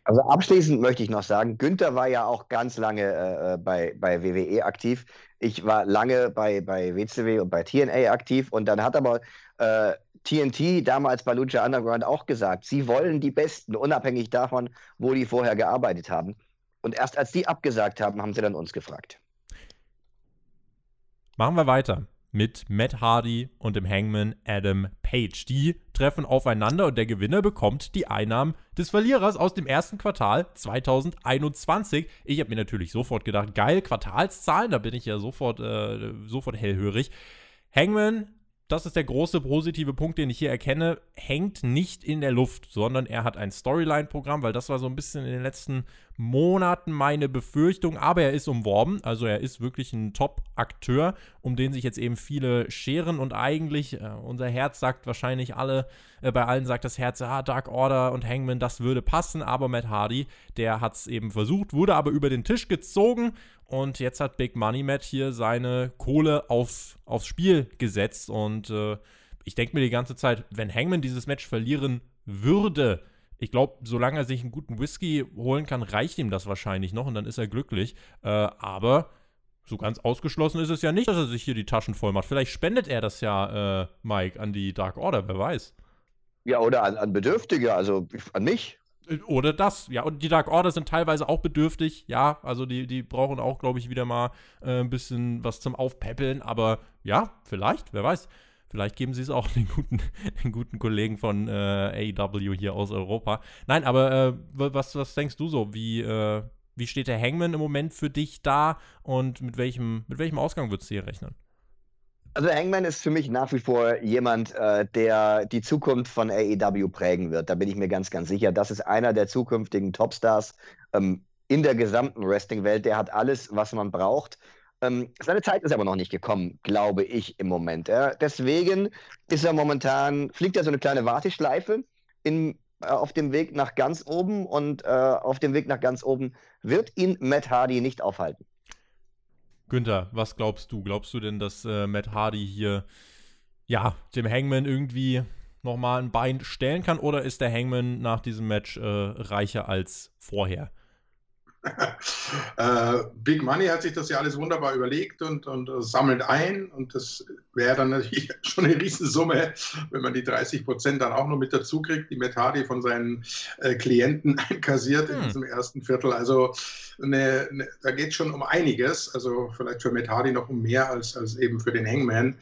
Also abschließend möchte ich noch sagen, Günther war ja auch ganz lange äh, bei, bei WWE aktiv. Ich war lange bei, bei WCW und bei TNA aktiv und dann hat aber äh, TNT damals bei Lucha Underground auch gesagt, sie wollen die Besten, unabhängig davon, wo die vorher gearbeitet haben. Und erst als die abgesagt haben, haben sie dann uns gefragt. Machen wir weiter mit Matt Hardy und dem Hangman Adam Page. Die treffen aufeinander und der Gewinner bekommt die Einnahmen des Verlierers aus dem ersten Quartal 2021. Ich habe mir natürlich sofort gedacht, geil, Quartalszahlen, da bin ich ja sofort, äh, sofort hellhörig. Hangman das ist der große positive Punkt, den ich hier erkenne, hängt nicht in der Luft, sondern er hat ein Storyline-Programm, weil das war so ein bisschen in den letzten Monaten meine Befürchtung. Aber er ist umworben, also er ist wirklich ein Top-Akteur, um den sich jetzt eben viele scheren und eigentlich, äh, unser Herz sagt wahrscheinlich alle, äh, bei allen sagt das Herz, ah, Dark Order und Hangman, das würde passen, aber Matt Hardy, der hat es eben versucht, wurde aber über den Tisch gezogen und jetzt hat Big Money Matt hier seine Kohle auf, aufs Spiel gesetzt. Und äh, ich denke mir die ganze Zeit, wenn Hangman dieses Match verlieren würde, ich glaube, solange er sich einen guten Whisky holen kann, reicht ihm das wahrscheinlich noch und dann ist er glücklich. Äh, aber so ganz ausgeschlossen ist es ja nicht, dass er sich hier die Taschen voll macht. Vielleicht spendet er das ja, äh, Mike, an die Dark Order, wer weiß. Ja, oder an, an Bedürftige, also an mich. Oder das, ja. Und die Dark Order sind teilweise auch bedürftig, ja. Also die, die brauchen auch, glaube ich, wieder mal äh, ein bisschen was zum Aufpäppeln. Aber ja, vielleicht, wer weiß. Vielleicht geben sie es auch den guten, den guten Kollegen von äh, AEW hier aus Europa. Nein, aber äh, was, was denkst du so? Wie, äh, wie steht der Hangman im Moment für dich da und mit welchem, mit welchem Ausgang würdest du hier rechnen? Also Hangman ist für mich nach wie vor jemand, äh, der die Zukunft von AEW prägen wird. Da bin ich mir ganz, ganz sicher. Das ist einer der zukünftigen Topstars ähm, in der gesamten Wrestling-Welt. Der hat alles, was man braucht. Ähm, seine Zeit ist aber noch nicht gekommen, glaube ich, im Moment. Ja. Deswegen ist er momentan, fliegt er so eine kleine Warteschleife in, äh, auf dem Weg nach ganz oben und äh, auf dem Weg nach ganz oben wird ihn Matt Hardy nicht aufhalten. Günther, was glaubst du? Glaubst du denn, dass äh, Matt Hardy hier, ja, dem Hangman irgendwie nochmal ein Bein stellen kann? Oder ist der Hangman nach diesem Match äh, reicher als vorher? äh, Big Money hat sich das ja alles wunderbar überlegt und, und uh, sammelt ein. Und das wäre dann natürlich schon eine Riesensumme, wenn man die 30 Prozent dann auch noch mit dazu kriegt, die Metadi von seinen äh, Klienten einkassiert hm. in diesem ersten Viertel. Also eine, eine, da geht es schon um einiges. Also vielleicht für Metadi noch um mehr als, als eben für den Hangman.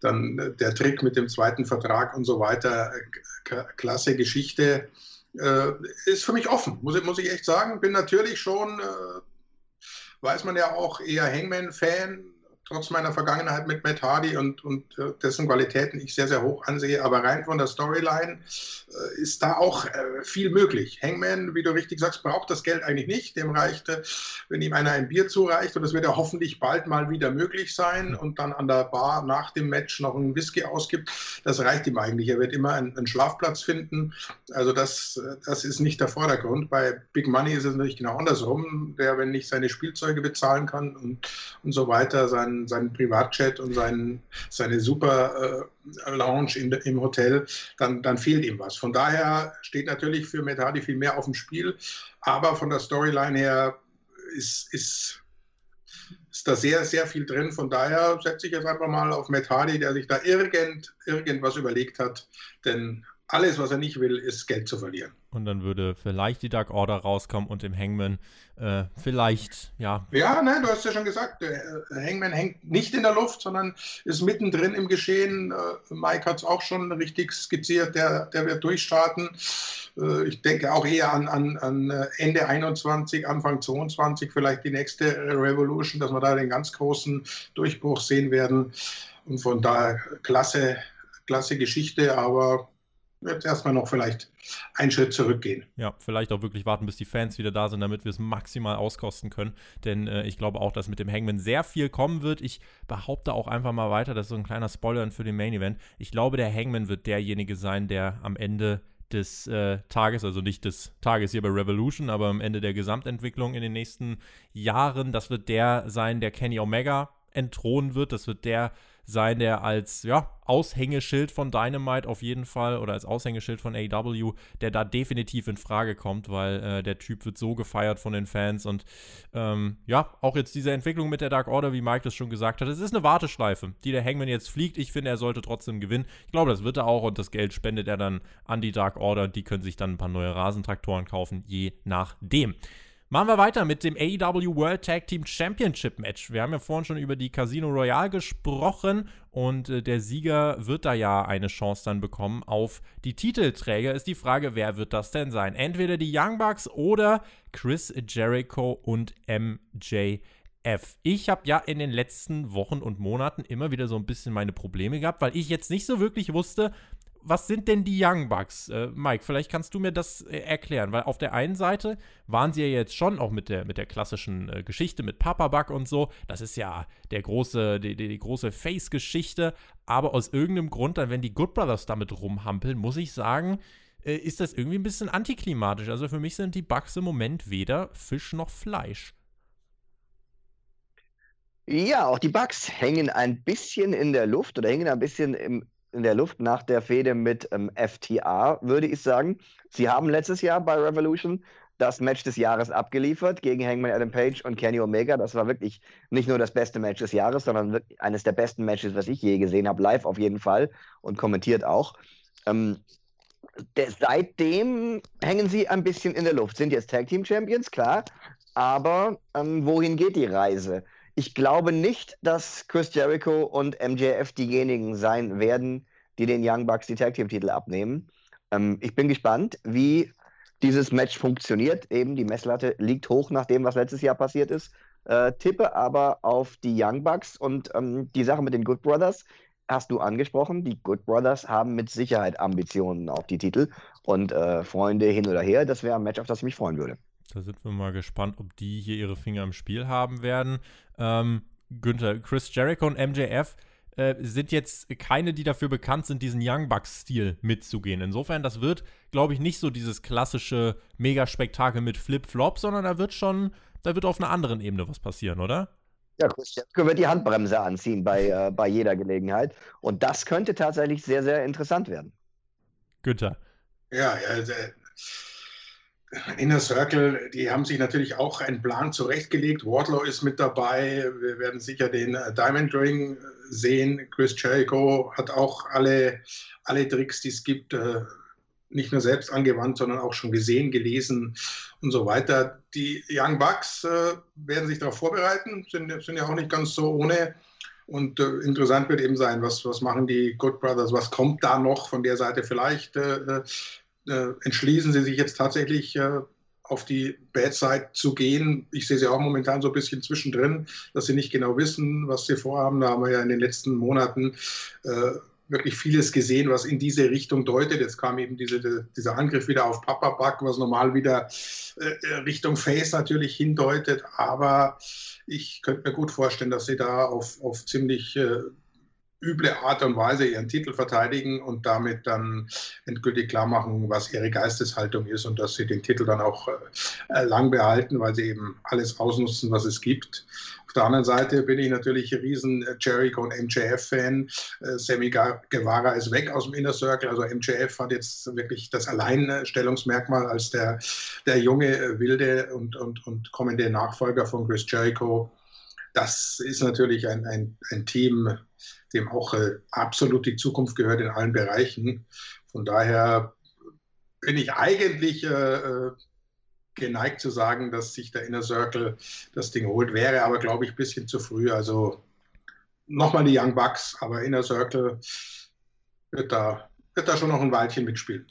Dann äh, der Trick mit dem zweiten Vertrag und so weiter. Äh, klasse Geschichte äh, ist für mich offen, muss, muss ich echt sagen. Bin natürlich schon, äh, weiß man ja auch, eher Hangman-Fan, trotz meiner Vergangenheit mit Matt Hardy und, und äh, dessen Qualitäten ich sehr, sehr hoch ansehe. Aber rein von der Storyline äh, ist da auch äh, viel möglich. Hangman, wie du richtig sagst, braucht das Geld eigentlich nicht. Dem reicht, wenn ihm einer ein Bier zureicht. Und das wird ja hoffentlich bald mal wieder möglich sein. Und dann an der Bar nach dem Match noch einen Whisky ausgibt. Das reicht ihm eigentlich. Er wird immer einen, einen Schlafplatz finden. Also das, das ist nicht der Vordergrund. Bei Big Money ist es natürlich genau andersrum. Der, wenn nicht seine Spielzeuge bezahlen kann und, und so weiter, sein seinen, seinen Privatjet und seinen, seine super äh, Lounge in, im Hotel, dann, dann fehlt ihm was. Von daher steht natürlich für Matt Hardy viel mehr auf dem Spiel, aber von der Storyline her ist, ist ist da sehr, sehr viel drin. Von daher setze ich jetzt einfach mal auf Matt Hardy, der sich da irgend, irgendwas überlegt hat. Denn alles, was er nicht will, ist Geld zu verlieren. Und dann würde vielleicht die Dark Order rauskommen und dem Hangman äh, vielleicht, ja. Ja, ne, du hast ja schon gesagt, der Hangman hängt nicht in der Luft, sondern ist mittendrin im Geschehen. Äh, Mike hat es auch schon richtig skizziert, der, der wird durchstarten. Äh, ich denke auch eher an, an, an Ende 21, Anfang 22, vielleicht die nächste Revolution, dass wir da den ganz großen Durchbruch sehen werden. Und von daher klasse, klasse Geschichte, aber jetzt erstmal noch vielleicht einen Schritt zurückgehen. Ja, vielleicht auch wirklich warten, bis die Fans wieder da sind, damit wir es maximal auskosten können. Denn äh, ich glaube auch, dass mit dem Hangman sehr viel kommen wird. Ich behaupte auch einfach mal weiter, das ist so ein kleiner Spoiler für den Main Event. Ich glaube, der Hangman wird derjenige sein, der am Ende des äh, Tages, also nicht des Tages hier bei Revolution, aber am Ende der Gesamtentwicklung in den nächsten Jahren, das wird der sein, der Kenny Omega entthronen wird. Das wird der sein, der als ja, Aushängeschild von Dynamite auf jeden Fall oder als Aushängeschild von AW, der da definitiv in Frage kommt, weil äh, der Typ wird so gefeiert von den Fans und ähm, ja, auch jetzt diese Entwicklung mit der Dark Order, wie Mike das schon gesagt hat, es ist eine Warteschleife, die der Hangman jetzt fliegt. Ich finde, er sollte trotzdem gewinnen. Ich glaube, das wird er auch und das Geld spendet er dann an die Dark Order. Die können sich dann ein paar neue Rasentraktoren kaufen, je nachdem. Machen wir weiter mit dem AEW World Tag Team Championship Match. Wir haben ja vorhin schon über die Casino Royale gesprochen und äh, der Sieger wird da ja eine Chance dann bekommen auf die Titelträger. Ist die Frage, wer wird das denn sein? Entweder die Young Bucks oder Chris Jericho und MJF. Ich habe ja in den letzten Wochen und Monaten immer wieder so ein bisschen meine Probleme gehabt, weil ich jetzt nicht so wirklich wusste, was sind denn die Young Bucks? Äh, Mike, vielleicht kannst du mir das äh, erklären, weil auf der einen Seite waren sie ja jetzt schon auch mit der, mit der klassischen äh, Geschichte mit Papa Buck und so. Das ist ja der große, die, die, die große Face-Geschichte. Aber aus irgendeinem Grund, dann, wenn die Good Brothers damit rumhampeln, muss ich sagen, äh, ist das irgendwie ein bisschen antiklimatisch. Also für mich sind die Bucks im Moment weder Fisch noch Fleisch. Ja, auch die Bugs hängen ein bisschen in der Luft oder hängen ein bisschen im, in der Luft nach der Fehde mit ähm, FTA, würde ich sagen. Sie haben letztes Jahr bei Revolution das Match des Jahres abgeliefert gegen Hangman Adam Page und Kenny Omega. Das war wirklich nicht nur das beste Match des Jahres, sondern eines der besten Matches, was ich je gesehen habe, live auf jeden Fall und kommentiert auch. Ähm, der, seitdem hängen sie ein bisschen in der Luft. Sind jetzt Tag Team Champions, klar, aber ähm, wohin geht die Reise? Ich glaube nicht, dass Chris Jericho und MJF diejenigen sein werden, die den Young Bucks die Tag Team Titel abnehmen. Ähm, ich bin gespannt, wie dieses Match funktioniert. Eben die Messlatte liegt hoch nach dem, was letztes Jahr passiert ist. Äh, tippe aber auf die Young Bucks und ähm, die Sache mit den Good Brothers hast du angesprochen. Die Good Brothers haben mit Sicherheit Ambitionen auf die Titel und äh, Freunde hin oder her. Das wäre ein Match, auf das ich mich freuen würde. Da sind wir mal gespannt, ob die hier ihre Finger im Spiel haben werden. Ähm, Günther, Chris Jericho und MJF äh, sind jetzt keine, die dafür bekannt sind, diesen Young Bucks-Stil mitzugehen. Insofern, das wird, glaube ich, nicht so dieses klassische Megaspektakel mit Flip-Flop, sondern da wird schon, da wird auf einer anderen Ebene was passieren, oder? Ja, Chris Jericho wird die Handbremse anziehen bei, äh, bei jeder Gelegenheit. Und das könnte tatsächlich sehr, sehr interessant werden. Günther. Ja, ja, Inner Circle, die haben sich natürlich auch einen Plan zurechtgelegt. Wardlow ist mit dabei. Wir werden sicher den äh, Diamond Ring äh, sehen. Chris Jericho hat auch alle, alle Tricks, die es gibt, äh, nicht nur selbst angewandt, sondern auch schon gesehen, gelesen und so weiter. Die Young Bucks werden sich darauf vorbereiten, sind, sind ja auch nicht ganz so ohne. Und äh, interessant wird eben sein, was, was machen die Good Brothers, was kommt da noch von der Seite vielleicht. Äh, äh, entschließen sie sich jetzt tatsächlich äh, auf die Bad Side zu gehen. Ich sehe sie auch momentan so ein bisschen zwischendrin, dass sie nicht genau wissen, was sie vorhaben. Da haben wir ja in den letzten Monaten äh, wirklich vieles gesehen, was in diese Richtung deutet. Jetzt kam eben diese, dieser Angriff wieder auf Papa Buck, was normal wieder äh, Richtung Face natürlich hindeutet. Aber ich könnte mir gut vorstellen, dass sie da auf, auf ziemlich äh, üble Art und Weise ihren Titel verteidigen und damit dann endgültig klar machen, was ihre Geisteshaltung ist und dass sie den Titel dann auch äh, lang behalten, weil sie eben alles ausnutzen, was es gibt. Auf der anderen Seite bin ich natürlich riesen Jericho und MJF-Fan. Äh, Sammy Guevara ist weg aus dem Inner Circle. Also MJF hat jetzt wirklich das Alleinstellungsmerkmal als der, der junge, wilde und, und, und kommende Nachfolger von Chris Jericho. Das ist natürlich ein, ein, ein Team, dem auch äh, absolut die Zukunft gehört in allen Bereichen. Von daher bin ich eigentlich äh, äh, geneigt zu sagen, dass sich der Inner Circle das Ding holt. Wäre aber, glaube ich, ein bisschen zu früh. Also nochmal die Young Bucks, aber Inner Circle wird da, wird da schon noch ein Weilchen mitspielen.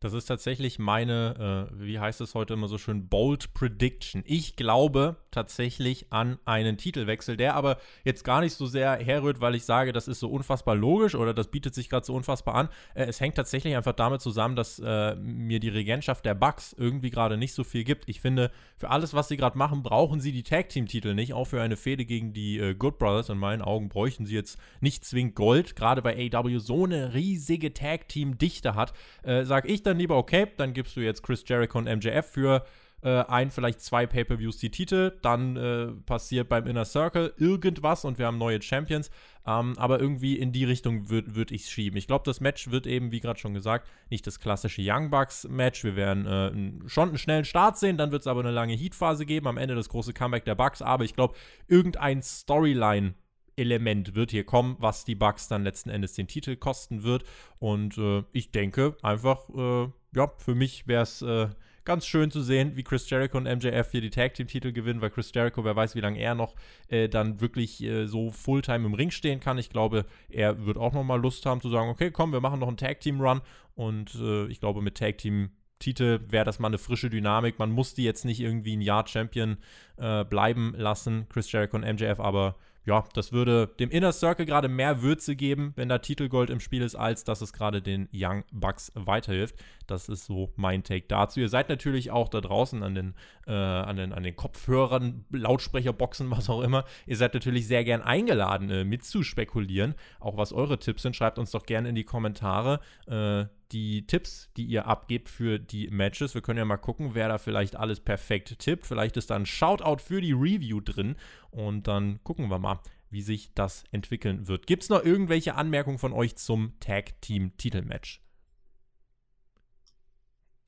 Das ist tatsächlich meine, äh, wie heißt es heute immer so schön, Bold Prediction. Ich glaube tatsächlich an einen Titelwechsel, der aber jetzt gar nicht so sehr herrührt, weil ich sage, das ist so unfassbar logisch oder das bietet sich gerade so unfassbar an. Äh, es hängt tatsächlich einfach damit zusammen, dass äh, mir die Regentschaft der Bucks irgendwie gerade nicht so viel gibt. Ich finde, für alles, was sie gerade machen, brauchen sie die Tag Team Titel nicht. Auch für eine Fehde gegen die äh, Good Brothers in meinen Augen bräuchten sie jetzt nicht zwingend Gold. Gerade bei AW so eine riesige Tag Team Dichte hat, äh, sage ich dann lieber, okay, dann gibst du jetzt Chris Jericho und MJF für äh, ein, vielleicht zwei Pay-Per-Views die Titel, dann äh, passiert beim Inner Circle irgendwas und wir haben neue Champions. Ähm, aber irgendwie in die Richtung würde würd ich es schieben. Ich glaube, das Match wird eben, wie gerade schon gesagt, nicht das klassische Young Bucks-Match. Wir werden äh, schon einen schnellen Start sehen, dann wird es aber eine lange Heat-Phase geben, am Ende das große Comeback der Bucks. Aber ich glaube, irgendein Storyline Element wird hier kommen, was die Bucks dann letzten Endes den Titel kosten wird. Und äh, ich denke einfach, äh, ja, für mich wäre es äh, ganz schön zu sehen, wie Chris Jericho und MJF hier die Tag Team Titel gewinnen, weil Chris Jericho, wer weiß, wie lange er noch äh, dann wirklich äh, so Fulltime im Ring stehen kann. Ich glaube, er wird auch nochmal Lust haben zu sagen, okay, komm, wir machen noch einen Tag Team Run. Und äh, ich glaube, mit Tag Team Titel wäre das mal eine frische Dynamik. Man muss die jetzt nicht irgendwie ein Jahr Champion äh, bleiben lassen, Chris Jericho und MJF, aber ja, das würde dem Inner Circle gerade mehr Würze geben, wenn da Titelgold im Spiel ist, als dass es gerade den Young Bucks weiterhilft. Das ist so mein Take dazu. Ihr seid natürlich auch da draußen an den, äh, an den, an den Kopfhörern, Lautsprecherboxen, was auch immer. Ihr seid natürlich sehr gern eingeladen, äh, mitzuspekulieren. Auch was eure Tipps sind, schreibt uns doch gerne in die Kommentare. Äh, die Tipps, die ihr abgebt für die Matches. Wir können ja mal gucken, wer da vielleicht alles perfekt tippt. Vielleicht ist da ein Shoutout für die Review drin und dann gucken wir mal, wie sich das entwickeln wird. Gibt es noch irgendwelche Anmerkungen von euch zum Tag Team Titelmatch?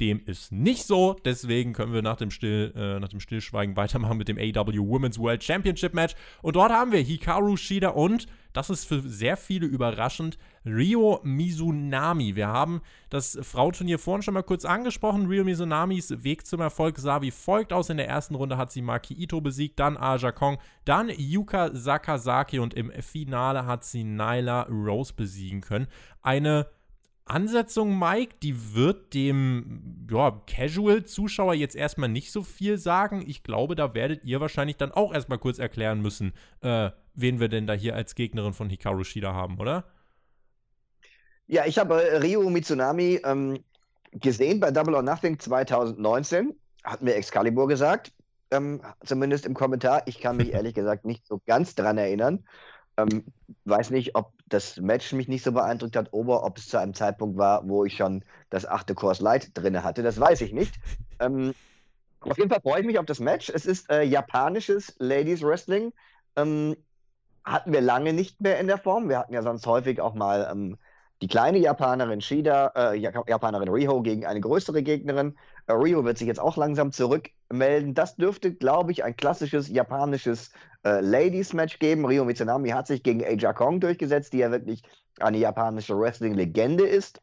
Dem ist nicht so, deswegen können wir nach dem, Still, äh, nach dem Stillschweigen weitermachen mit dem AW Women's World Championship Match. Und dort haben wir Hikaru Shida und, das ist für sehr viele überraschend, Rio Mizunami. Wir haben das Frauturnier vorhin schon mal kurz angesprochen. Rio Mizunamis Weg zum Erfolg sah wie folgt aus. In der ersten Runde hat sie Maki Ito besiegt, dann Aja Kong, dann Yuka Sakazaki und im Finale hat sie Nyla Rose besiegen können. Eine Ansetzung, Mike, die wird dem ja, Casual-Zuschauer jetzt erstmal nicht so viel sagen. Ich glaube, da werdet ihr wahrscheinlich dann auch erstmal kurz erklären müssen, äh, wen wir denn da hier als Gegnerin von Hikaru Shida haben, oder? Ja, ich habe äh, Ryo Mitsunami ähm, gesehen bei Double or Nothing 2019, hat mir Excalibur gesagt, ähm, zumindest im Kommentar. Ich kann mich ehrlich gesagt nicht so ganz dran erinnern. Ähm, weiß nicht, ob das Match mich nicht so beeindruckt hat oder ob es zu einem Zeitpunkt war, wo ich schon das achte Kurs Light drin hatte. Das weiß ich nicht. Ähm, auf jeden Fall freue ich mich auf das Match. Es ist äh, japanisches Ladies Wrestling. Ähm, hatten wir lange nicht mehr in der Form. Wir hatten ja sonst häufig auch mal ähm, die kleine Japanerin Shida, äh, Japanerin Riho gegen eine größere Gegnerin. Äh, Riho wird sich jetzt auch langsam zurückmelden. Das dürfte, glaube ich, ein klassisches japanisches äh, Ladies-Match geben. Rio Mitsunami hat sich gegen Aja Kong durchgesetzt, die ja wirklich eine japanische Wrestling-Legende ist.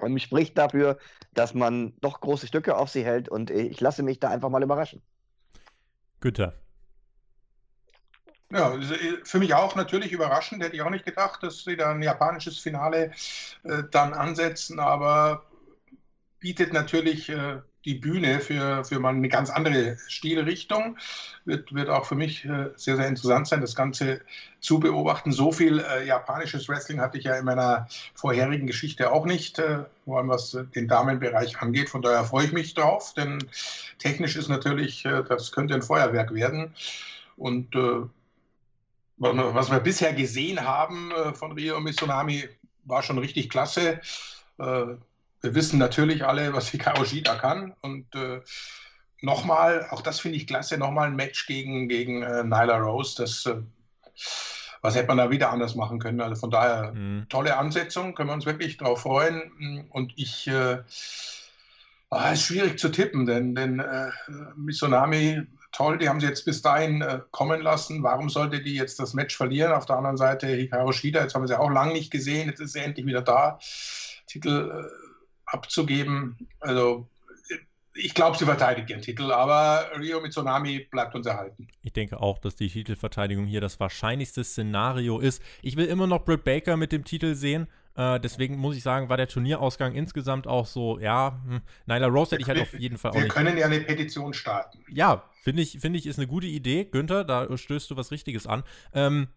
Und spricht dafür, dass man doch große Stücke auf sie hält. Und ich lasse mich da einfach mal überraschen. Güter. Ja, für mich auch natürlich überraschend. Hätte ich auch nicht gedacht, dass sie da ein japanisches Finale äh, dann ansetzen, aber bietet natürlich äh, die Bühne für, für mal eine ganz andere Stilrichtung. Wird, wird auch für mich äh, sehr, sehr interessant sein, das Ganze zu beobachten. So viel äh, japanisches Wrestling hatte ich ja in meiner vorherigen Geschichte auch nicht, äh, vor allem was den Damenbereich angeht. Von daher freue ich mich drauf, denn technisch ist natürlich, äh, das könnte ein Feuerwerk werden. Und äh, was wir bisher gesehen haben äh, von Rio Mitsunami, war schon richtig klasse wir wissen natürlich alle, was Hikaru Shida kann und äh, nochmal, auch das finde ich klasse, nochmal ein Match gegen, gegen äh, Nyla Rose. Das, äh, was hätte man da wieder anders machen können? Also von daher mhm. tolle Ansetzung, können wir uns wirklich darauf freuen. Und ich, äh, ah, ist schwierig zu tippen, denn, denn äh, Misonami, toll, die haben sie jetzt bis dahin äh, kommen lassen. Warum sollte die jetzt das Match verlieren? Auf der anderen Seite Hikaru Shida, jetzt haben wir sie auch lange nicht gesehen, jetzt ist sie endlich wieder da. Titel äh, abzugeben. Also ich glaube, sie verteidigt ihren Titel, aber Rio mit Tsunami bleibt uns erhalten. Ich denke auch, dass die Titelverteidigung hier das wahrscheinlichste Szenario ist. Ich will immer noch Britt Baker mit dem Titel sehen. Äh, deswegen muss ich sagen, war der Turnierausgang insgesamt auch so, ja, hm, Nyla Rose hätte ich halt auf jeden Fall auch Wir nicht. können ja eine Petition starten. Ja, finde ich, find ich, ist eine gute Idee. Günther, da stößt du was Richtiges an. Ähm,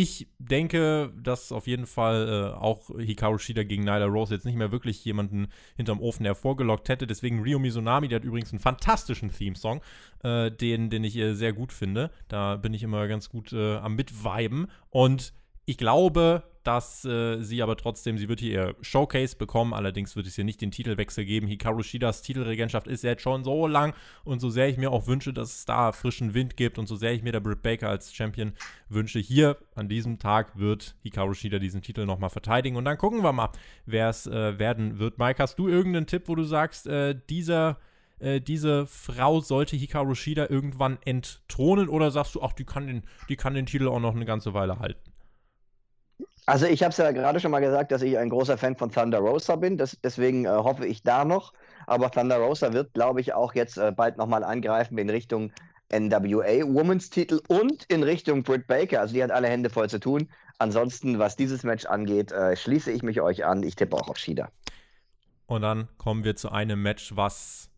ich denke, dass auf jeden Fall äh, auch Hikaru Shida gegen Nyla Rose jetzt nicht mehr wirklich jemanden hinterm Ofen hervorgelockt hätte. Deswegen Rio Mizunami, der hat übrigens einen fantastischen Theme-Song, äh, den, den ich äh, sehr gut finde. Da bin ich immer ganz gut äh, am Mitweiben. Und ich glaube, dass äh, sie aber trotzdem, sie wird hier ihr Showcase bekommen, allerdings wird es hier nicht den Titelwechsel geben. Hikaru Shidas Titelregentschaft ist jetzt schon so lang und so sehr ich mir auch wünsche, dass es da frischen Wind gibt und so sehr ich mir der Britt Baker als Champion wünsche, hier an diesem Tag wird Hikaru Shida diesen Titel nochmal verteidigen und dann gucken wir mal, wer es äh, werden wird. Mike, hast du irgendeinen Tipp, wo du sagst, äh, dieser äh, diese Frau sollte Hikaru Shida irgendwann entthronen oder sagst du, ach, die kann den, die kann den Titel auch noch eine ganze Weile halten? Also ich habe es ja gerade schon mal gesagt, dass ich ein großer Fan von Thunder Rosa bin. Das, deswegen äh, hoffe ich da noch. Aber Thunder Rosa wird, glaube ich, auch jetzt äh, bald nochmal angreifen in Richtung NWA Women's Titel und in Richtung Britt Baker. Also die hat alle Hände voll zu tun. Ansonsten, was dieses Match angeht, äh, schließe ich mich euch an. Ich tippe auch auf Shida. Und dann kommen wir zu einem Match, was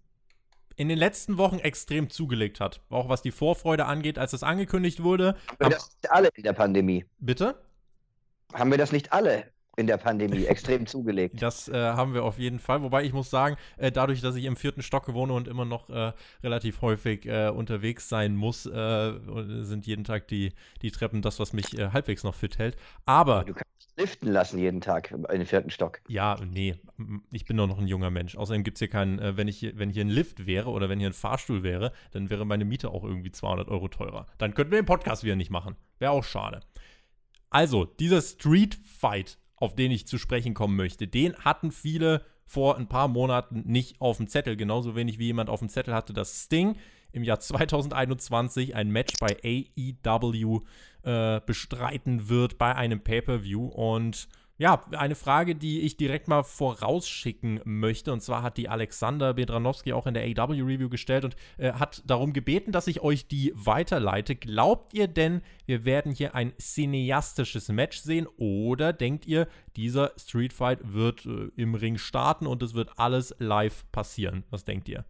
in den letzten Wochen extrem zugelegt hat. Auch was die Vorfreude angeht, als es angekündigt wurde. Das alle in der Pandemie. Bitte? Haben wir das nicht alle in der Pandemie extrem zugelegt. Das äh, haben wir auf jeden Fall. Wobei ich muss sagen, äh, dadurch, dass ich im vierten Stock wohne und immer noch äh, relativ häufig äh, unterwegs sein muss, äh, sind jeden Tag die, die Treppen das, was mich äh, halbwegs noch fit hält. Aber. Du kannst liften lassen jeden Tag den vierten Stock. Ja, nee, ich bin doch noch ein junger Mensch. Außerdem gibt es hier keinen, wenn, ich, wenn hier ein Lift wäre oder wenn hier ein Fahrstuhl wäre, dann wäre meine Miete auch irgendwie 200 Euro teurer. Dann könnten wir den Podcast wieder nicht machen. Wäre auch schade. Also, dieser Street Fight, auf den ich zu sprechen kommen möchte, den hatten viele vor ein paar Monaten nicht auf dem Zettel. Genauso wenig wie jemand auf dem Zettel hatte, dass Sting im Jahr 2021 ein Match bei AEW äh, bestreiten wird bei einem Pay-Per-View. Und ja, eine Frage, die ich direkt mal vorausschicken möchte. Und zwar hat die Alexander Bedranowski auch in der AW-Review gestellt und äh, hat darum gebeten, dass ich euch die weiterleite. Glaubt ihr denn, wir werden hier ein cineastisches Match sehen? Oder denkt ihr, dieser Street Fight wird äh, im Ring starten und es wird alles live passieren? Was denkt ihr?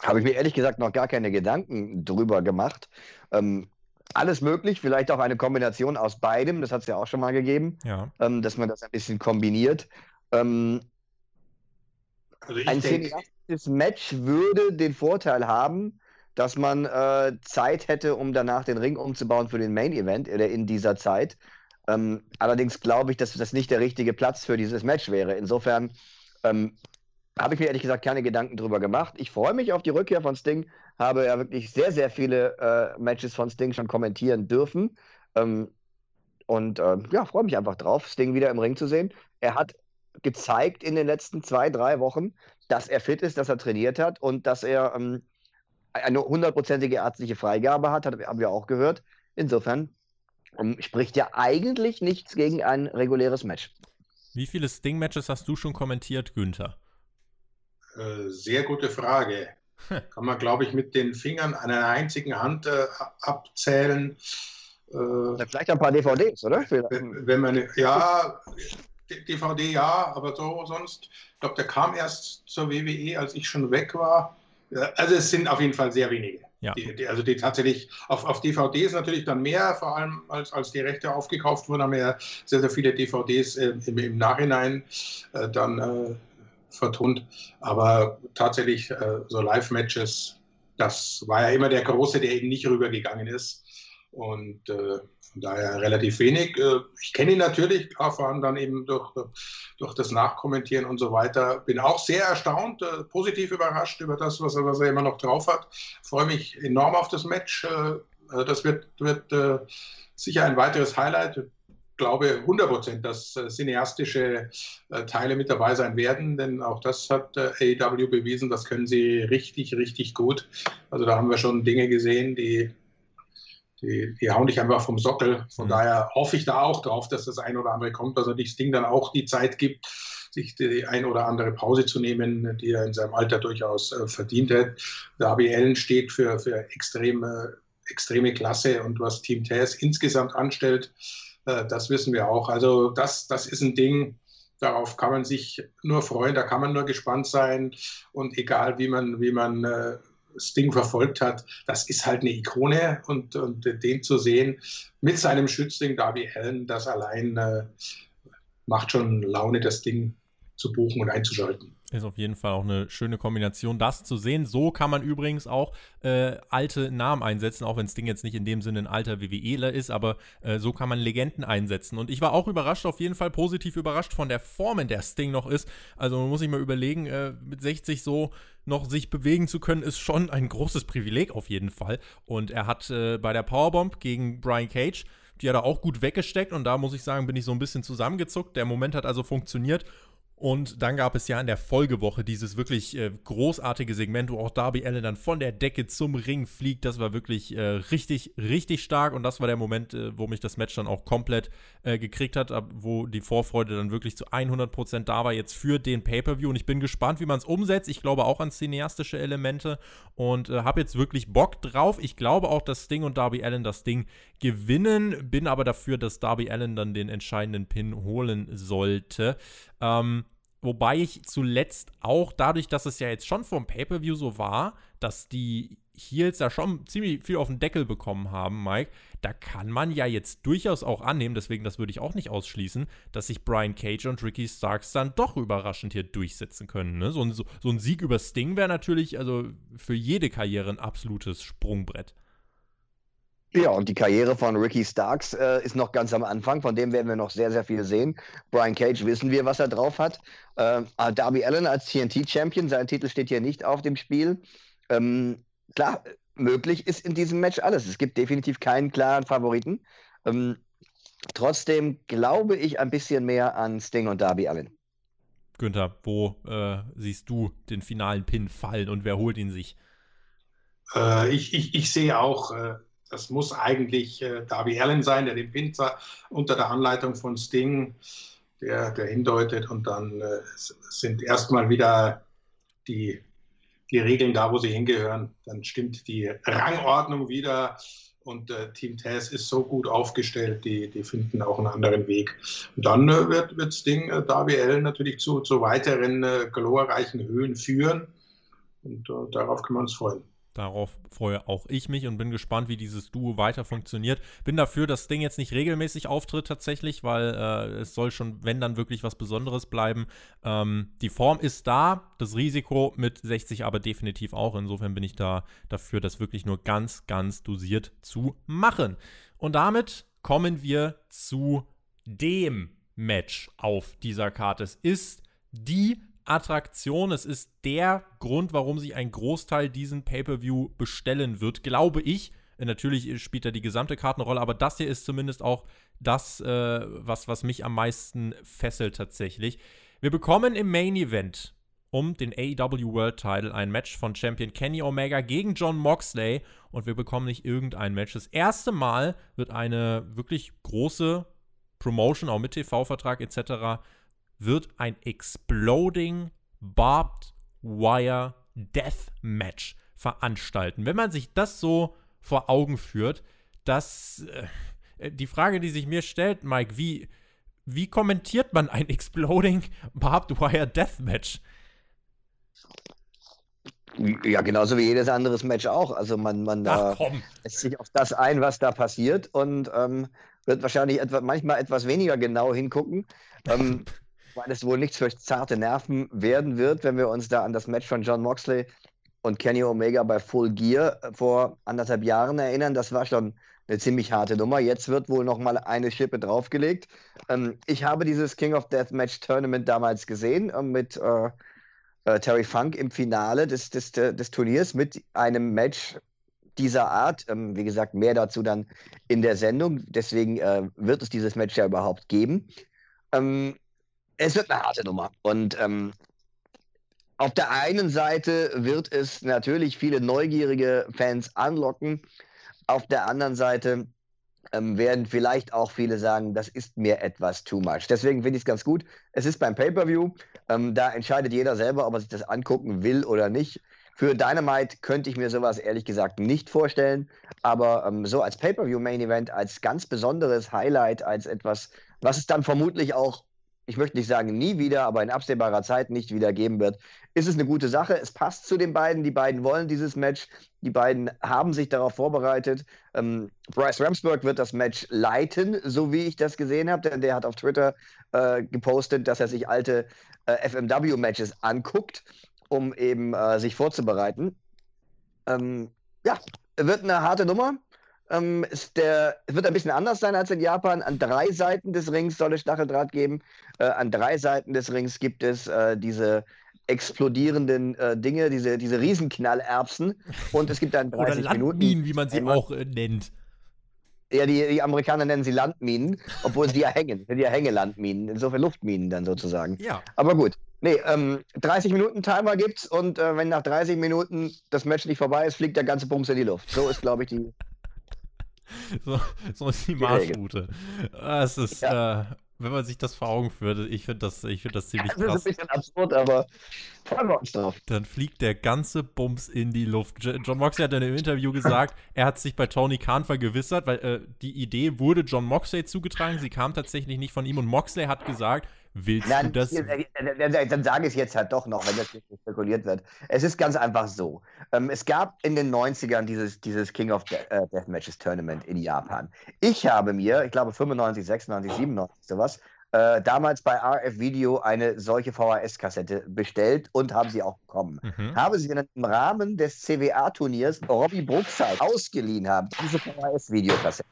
Habe ich mir ehrlich gesagt noch gar keine Gedanken drüber gemacht. Ähm, alles möglich, vielleicht auch eine Kombination aus beidem, das hat es ja auch schon mal gegeben, ja. ähm, dass man das ein bisschen kombiniert. Ähm, also ein cineastisches Match würde den Vorteil haben, dass man äh, Zeit hätte, um danach den Ring umzubauen für den Main Event oder in dieser Zeit. Ähm, allerdings glaube ich, dass das nicht der richtige Platz für dieses Match wäre. Insofern ähm, habe ich mir ehrlich gesagt keine Gedanken drüber gemacht. Ich freue mich auf die Rückkehr von Sting, habe ja wirklich sehr, sehr viele äh, Matches von Sting schon kommentieren dürfen. Ähm, und äh, ja, freue mich einfach drauf, Sting wieder im Ring zu sehen. Er hat gezeigt in den letzten zwei, drei Wochen, dass er fit ist, dass er trainiert hat und dass er ähm, eine hundertprozentige ärztliche Freigabe hat, haben wir auch gehört. Insofern um, spricht ja eigentlich nichts gegen ein reguläres Match. Wie viele Sting-Matches hast du schon kommentiert, Günther? Äh, sehr gute Frage. Kann man, glaube ich, mit den Fingern einer einzigen Hand äh, abzählen. Äh, vielleicht ein paar DVDs, oder? Wenn, wenn man, ja, DVD ja, aber so sonst, ich glaube, der kam erst zur WWE, als ich schon weg war. Also es sind auf jeden Fall sehr wenige. Ja. Die, die, also die tatsächlich auf, auf DVDs natürlich dann mehr, vor allem als, als die Rechte aufgekauft wurden, haben wir ja sehr, sehr viele DVDs äh, im, im, Nachhinein äh, dann äh, vertont. Aber tatsächlich äh, so Live-Matches, das war ja immer der Große, der eben nicht rübergegangen ist. Und äh, von daher relativ wenig. Äh, ich kenne ihn natürlich, vor allem dann eben durch, durch das Nachkommentieren und so weiter. Bin auch sehr erstaunt, äh, positiv überrascht über das, was er, was er immer noch drauf hat. Freue mich enorm auf das Match. Äh, also das wird, wird äh, sicher ein weiteres Highlight. Ich glaube 100 Prozent, dass äh, cineastische Teile mit dabei sein werden, denn auch das hat AEW bewiesen, das können sie richtig, richtig gut. Also da haben wir schon Dinge gesehen, die die, die hauen dich einfach vom Sockel. Von mhm. daher hoffe ich da auch drauf, dass das ein oder andere kommt, dass er das Ding dann auch die Zeit gibt, sich die ein oder andere Pause zu nehmen, die er in seinem Alter durchaus äh, verdient hat. Darby Allen steht für, für extreme, extreme Klasse und was Team Taz insgesamt anstellt, äh, das wissen wir auch. Also das, das ist ein Ding, darauf kann man sich nur freuen, da kann man nur gespannt sein und egal wie man, wie man äh, Sting verfolgt hat, das ist halt eine Ikone und, und den zu sehen mit seinem Schützling Darby Allen, das allein äh, macht schon Laune, das Ding zu buchen und einzuschalten. Ist auf jeden Fall auch eine schöne Kombination, das zu sehen. So kann man übrigens auch äh, alte Namen einsetzen, auch wenn das Ding jetzt nicht in dem Sinne ein alter WWEler ist, aber äh, so kann man Legenden einsetzen. Und ich war auch überrascht, auf jeden Fall positiv überrascht von der Form, in der Sting noch ist. Also man muss sich mal überlegen, äh, mit 60 so noch sich bewegen zu können, ist schon ein großes Privileg auf jeden Fall. Und er hat äh, bei der Powerbomb gegen Brian Cage die hat er auch gut weggesteckt und da muss ich sagen, bin ich so ein bisschen zusammengezuckt. Der Moment hat also funktioniert und dann gab es ja in der Folgewoche dieses wirklich äh, großartige Segment, wo auch Darby Allen dann von der Decke zum Ring fliegt. Das war wirklich äh, richtig, richtig stark. Und das war der Moment, äh, wo mich das Match dann auch komplett äh, gekriegt hat, wo die Vorfreude dann wirklich zu 100% da war jetzt für den Pay-Per-View. Und ich bin gespannt, wie man es umsetzt. Ich glaube auch an cineastische Elemente und äh, habe jetzt wirklich Bock drauf. Ich glaube auch, dass Sting und Darby Allen das Ding gewinnen. Bin aber dafür, dass Darby Allen dann den entscheidenden Pin holen sollte. Ähm, wobei ich zuletzt auch dadurch, dass es ja jetzt schon vom Pay-Per-View so war, dass die Heels da schon ziemlich viel auf den Deckel bekommen haben, Mike, da kann man ja jetzt durchaus auch annehmen, deswegen das würde ich auch nicht ausschließen, dass sich Brian Cage und Ricky Starks dann doch überraschend hier durchsetzen können. Ne? So, ein, so, so ein Sieg über Sting wäre natürlich also für jede Karriere ein absolutes Sprungbrett. Ja, und die Karriere von Ricky Starks äh, ist noch ganz am Anfang. Von dem werden wir noch sehr, sehr viel sehen. Brian Cage wissen wir, was er drauf hat. Äh, Darby Allen als TNT-Champion, sein Titel steht hier nicht auf dem Spiel. Ähm, klar, möglich ist in diesem Match alles. Es gibt definitiv keinen klaren Favoriten. Ähm, trotzdem glaube ich ein bisschen mehr an Sting und Darby Allen. Günther, wo äh, siehst du den finalen Pin fallen und wer holt ihn sich? Äh, ich, ich, ich sehe auch äh, das muss eigentlich äh, Darby Allen sein, der den Pinzer unter der Anleitung von Sting, der, der hindeutet und dann äh, sind erstmal wieder die, die Regeln da, wo sie hingehören. Dann stimmt die Rangordnung wieder und äh, Team Taz ist so gut aufgestellt, die, die finden auch einen anderen Weg. Und dann äh, wird, wird Sting äh, Darby Allen natürlich zu, zu weiteren äh, glorreichen Höhen führen und äh, darauf können wir uns freuen. Darauf freue auch ich mich und bin gespannt, wie dieses Duo weiter funktioniert. Bin dafür, dass das Ding jetzt nicht regelmäßig auftritt tatsächlich, weil äh, es soll schon, wenn dann wirklich was Besonderes bleiben. Ähm, die Form ist da, das Risiko mit 60 aber definitiv auch. Insofern bin ich da dafür, das wirklich nur ganz, ganz dosiert zu machen. Und damit kommen wir zu dem Match auf dieser Karte. Es ist die Attraktion. Es ist der Grund, warum sich ein Großteil diesen Pay-per-View bestellen wird, glaube ich. Natürlich spielt da die gesamte Kartenrolle, aber das hier ist zumindest auch das, äh, was, was mich am meisten fesselt tatsächlich. Wir bekommen im Main Event um den AEW World Title ein Match von Champion Kenny Omega gegen John Moxley und wir bekommen nicht irgendein Match. Das erste Mal wird eine wirklich große Promotion, auch mit TV-Vertrag etc., wird ein Exploding Barbed Wire Death Match veranstalten. Wenn man sich das so vor Augen führt, dass äh, die Frage, die sich mir stellt, Mike, wie, wie kommentiert man ein Exploding Barbed Wire Death Match? Ja, genauso wie jedes anderes Match auch. Also man, man Ach, äh, lässt sich auf das ein, was da passiert und ähm, wird wahrscheinlich etwa, manchmal etwas weniger genau hingucken. Ähm, weil es wohl nichts für zarte Nerven werden wird, wenn wir uns da an das Match von John Moxley und Kenny Omega bei Full Gear vor anderthalb Jahren erinnern, das war schon eine ziemlich harte Nummer. Jetzt wird wohl noch mal eine Schippe draufgelegt. Ähm, ich habe dieses King of Death Match Tournament damals gesehen äh, mit äh, äh, Terry Funk im Finale des, des, des Turniers mit einem Match dieser Art. Ähm, wie gesagt, mehr dazu dann in der Sendung. Deswegen äh, wird es dieses Match ja überhaupt geben. Ähm, es wird eine harte Nummer. Und ähm, auf der einen Seite wird es natürlich viele neugierige Fans anlocken. Auf der anderen Seite ähm, werden vielleicht auch viele sagen, das ist mir etwas too much. Deswegen finde ich es ganz gut. Es ist beim Pay-Per-View. Ähm, da entscheidet jeder selber, ob er sich das angucken will oder nicht. Für Dynamite könnte ich mir sowas ehrlich gesagt nicht vorstellen. Aber ähm, so als Pay-Per-View-Main-Event, als ganz besonderes Highlight, als etwas, was es dann vermutlich auch ich möchte nicht sagen nie wieder, aber in absehbarer Zeit nicht wieder geben wird, ist es eine gute Sache. Es passt zu den beiden. Die beiden wollen dieses Match. Die beiden haben sich darauf vorbereitet. Ähm, Bryce Ramsburg wird das Match leiten, so wie ich das gesehen habe, denn der hat auf Twitter äh, gepostet, dass er sich alte äh, FMW-Matches anguckt, um eben äh, sich vorzubereiten. Ähm, ja, wird eine harte Nummer. Ähm, der, es wird ein bisschen anders sein als in Japan. An drei Seiten des Rings soll es Stacheldraht geben. Äh, an drei Seiten des Rings gibt es äh, diese explodierenden äh, Dinge, diese, diese Riesenknallerbsen. Und es gibt dann 30 Oder Landminen, Minuten. wie man sie auch äh, nennt. Ja, die, die Amerikaner nennen sie Landminen, obwohl sie ja hängen. Sind ja Hängelandminen, insofern Luftminen dann sozusagen. Ja. Aber gut. Nee, ähm, 30 Minuten Timer gibt's und äh, wenn nach 30 Minuten das Match nicht vorbei ist, fliegt der ganze Bums in die Luft. So ist, glaube ich, die, So, so ist die Marschroute. Es ist, ja. äh, wenn man sich das vor Augen führt, ich finde das, find das ziemlich das ist krass. ein bisschen absurd, aber freuen wir uns drauf. Dann fliegt der ganze Bums in die Luft. John Moxley hat in einem Interview gesagt, er hat sich bei Tony Khan vergewissert, weil äh, die Idee wurde John Moxley zugetragen, sie kam tatsächlich nicht von ihm und Moxley hat gesagt, willst Nein, du das? hier, äh, äh, dann sage ich es jetzt halt doch noch, wenn das nicht spekuliert wird. Es ist ganz einfach so. Ähm, es gab in den 90ern dieses, dieses King of De äh, Death Matches Tournament in Japan. Ich habe mir, ich glaube 95, 96, 97, sowas, äh, damals bei RF Video eine solche VHS-Kassette bestellt und habe sie auch bekommen. Mhm. Habe sie dann im Rahmen des CWA-Turniers Robbie Brookside ausgeliehen haben, diese VHS-Videokassette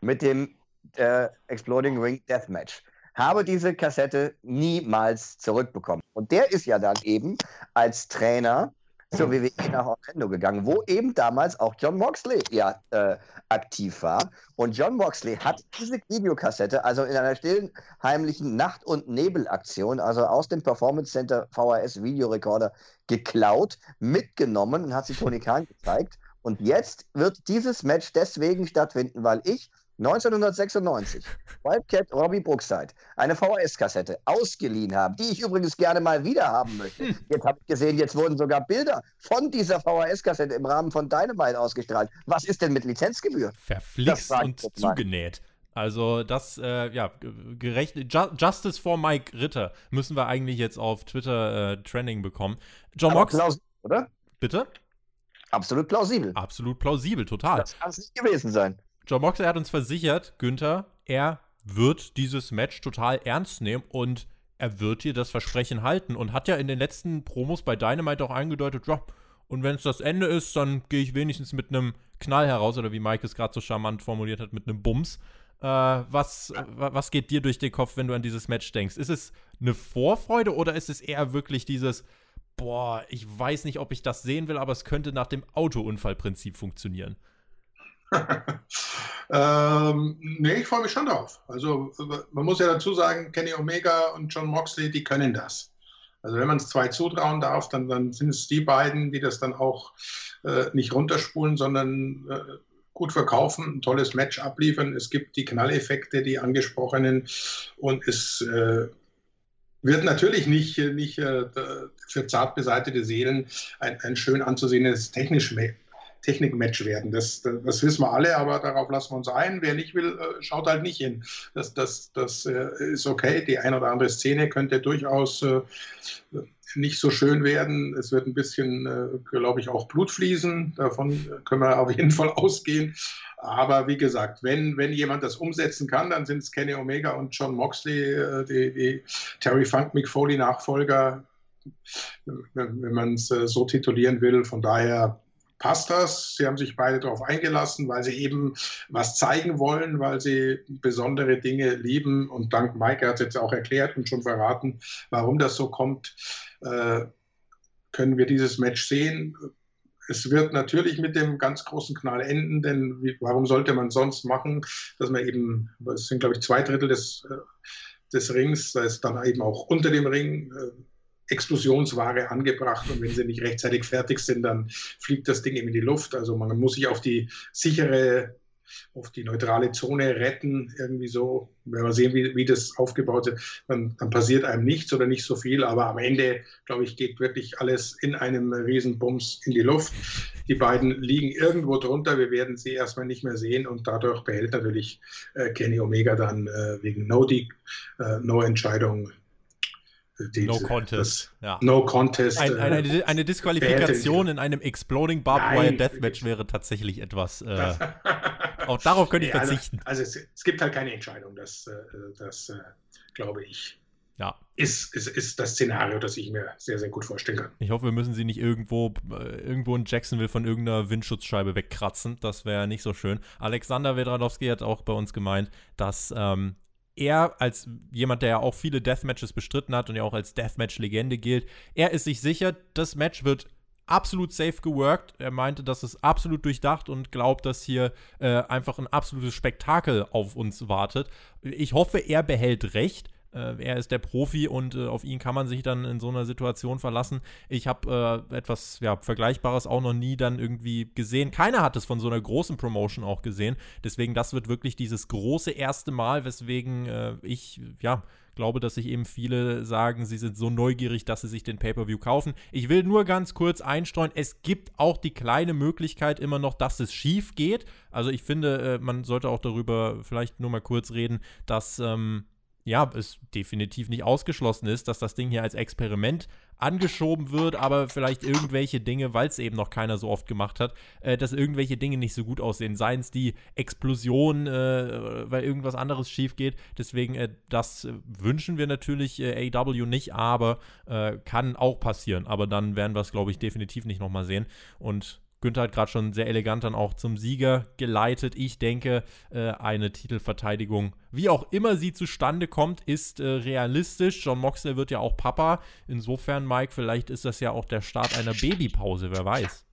mit dem äh, Exploding Ring Deathmatch. Habe diese Kassette niemals zurückbekommen. Und der ist ja dann eben als Trainer zur WWE nach Orlando gegangen, wo eben damals auch John Moxley ja äh, aktiv war. Und John Moxley hat diese Videokassette, also in einer stillen, heimlichen Nacht- und Nebelaktion, also aus dem Performance Center VHS Videorekorder geklaut, mitgenommen und hat sie Tony Khan gezeigt. Und jetzt wird dieses Match deswegen stattfinden, weil ich 1996 Wildcat Robbie Brookside eine VHS-Kassette ausgeliehen habe, die ich übrigens gerne mal wieder haben möchte. Jetzt habe ich gesehen, jetzt wurden sogar Bilder von dieser VHS-Kassette im Rahmen von Dynamite ausgestrahlt. Was ist denn mit Lizenzgebühr? Verflixt und zugenäht. Also das, äh, ja, gerecht, Ju Justice for Mike Ritter müssen wir eigentlich jetzt auf Twitter äh, Trending bekommen. John Aber Mox, plausibel, oder? bitte? Absolut plausibel. Absolut plausibel, total. Das kann es nicht gewesen sein. John Moxley hat uns versichert, Günther, er wird dieses Match total ernst nehmen und er wird dir das Versprechen halten und hat ja in den letzten Promos bei Dynamite auch angedeutet, ja, und wenn es das Ende ist, dann gehe ich wenigstens mit einem Knall heraus oder wie Mike es gerade so charmant formuliert hat, mit einem Bums. Äh, was, wa- was geht dir durch den Kopf, wenn du an dieses Match denkst? Ist es eine Vorfreude oder ist es eher wirklich dieses, boah, ich weiß nicht, ob ich das sehen will, aber es könnte nach dem Autounfallprinzip funktionieren? ähm, nee, ich freue mich schon drauf. Also man muss ja dazu sagen, Kenny Omega und John Moxley, die können das. Also wenn man es zwei zutrauen darf, dann, dann sind es die beiden, die das dann auch äh, nicht runterspulen, sondern äh, gut verkaufen, ein tolles Match abliefern. Es gibt die Knalleffekte, die angesprochenen und es äh, wird natürlich nicht, nicht äh, für zart beseitete Seelen ein, ein schön anzusehendes technisch Technikmatch werden. Das, das, wissen wir alle, aber darauf lassen wir uns ein. Wer nicht will, äh, schaut halt nicht hin. Das, das, das äh, ist okay. Die eine oder andere Szene könnte durchaus äh, nicht so schön werden. Es wird ein bisschen, glaube ich, auch Blut fließen. Davon können wir auf jeden Fall ausgehen. Aber wie gesagt, wenn, wenn jemand das umsetzen kann, dann sind es Kenny Omega und John Moxley, die, die Terry Funk, Mick Foley Nachfolger. wenn, man es so titulieren will. Von daher passt das. Sie haben sich beide darauf eingelassen, weil sie eben was zeigen wollen, weil sie besondere Dinge lieben. Und dank Mike hat es jetzt auch erklärt und schon verraten, warum das so kommt, äh, können wir dieses Match sehen. Es wird natürlich mit dem ganz großen Knall enden, denn wie, warum sollte man sonst machen, dass man eben, es sind glaube ich zwei Drittel des, äh, des Rings, da ist dann eben auch unter dem Ring äh, Explosionsware angebracht und wenn sie nicht rechtzeitig fertig sind, dann fliegt das Ding eben in die Luft. Also man muss sich auf die sichere, auf die neutrale Zone retten, irgendwie so. Wenn wir sehen, wie, wie das aufgebaut ist, dann, dann, passiert einem nichts oder nicht so viel, aber am Ende, glaube ich, geht wirklich alles in einem Riesenbums in die Luft. Die beiden liegen irgendwo drunter, wir werden sie erstmal nicht mehr sehen und dadurch behält natürlich äh, Kenny Omega dann äh, wegen No-Entscheidung äh, diese, no Contest. Ja. No Contest. Ein, eine, eine, eine, Disqualifikation in einem Exploding Barbed Wire Deathmatch wäre tatsächlich etwas. Äh, auch darauf könnte ich also, verzichten. Also, also es, es, gibt halt keine Entscheidung. Das, äh, das äh, glaube ich. Ja. Ist, ist, ist das Szenario, das ich mir sehr, sehr gut vorstellen kann. Ich hoffe, wir müssen sie nicht irgendwo, äh, irgendwo in Jacksonville von irgendeiner Windschutzscheibe wegkratzen. Das wäre nicht so schön. Alexander Wedradowski hat auch bei uns gemeint, dass ähm, er als jemand, der ja auch viele Deathmatches bestritten hat und ja auch als Deathmatch-Legende gilt, er ist sich sicher, das Match wird absolut safe geworkt. Er meinte, das ist absolut durchdacht und glaubt, dass hier äh, einfach ein absolutes Spektakel auf uns wartet. Ich hoffe, er behält recht. Äh, er ist der Profi und äh, auf ihn kann man sich dann in so einer Situation verlassen. Ich habe äh, etwas ja, Vergleichbares auch noch nie dann irgendwie gesehen. Keiner hat es von so einer großen Promotion auch gesehen. Deswegen, das wird wirklich dieses große erste Mal, weswegen äh, ich, ja, glaube, dass sich eben viele sagen, sie sind so neugierig, dass sie sich den Pay-per-view kaufen. Ich will nur ganz kurz einstreuen, es gibt auch die kleine Möglichkeit immer noch, dass es schief geht. Also ich finde, äh, man sollte auch darüber vielleicht nur mal kurz reden, dass ähm, ja, es definitiv nicht ausgeschlossen ist, dass das Ding hier als Experiment angeschoben wird, aber vielleicht irgendwelche Dinge, weil es eben noch keiner so oft gemacht hat, äh, dass irgendwelche Dinge nicht so gut aussehen. Seien es die Explosion, äh, weil irgendwas anderes schief geht. Deswegen, äh, das wünschen wir natürlich äh, AW nicht, aber äh, kann auch passieren. Aber dann werden wir es, glaube ich, definitiv nicht nochmal sehen. Und Günther hat gerade schon sehr elegant dann auch zum Sieger geleitet. Ich denke, äh, eine Titelverteidigung, wie auch immer sie zustande kommt, ist äh, realistisch. John Moxley wird ja auch Papa. Insofern, Mike, vielleicht ist das ja auch der Start einer Babypause, wer weiß.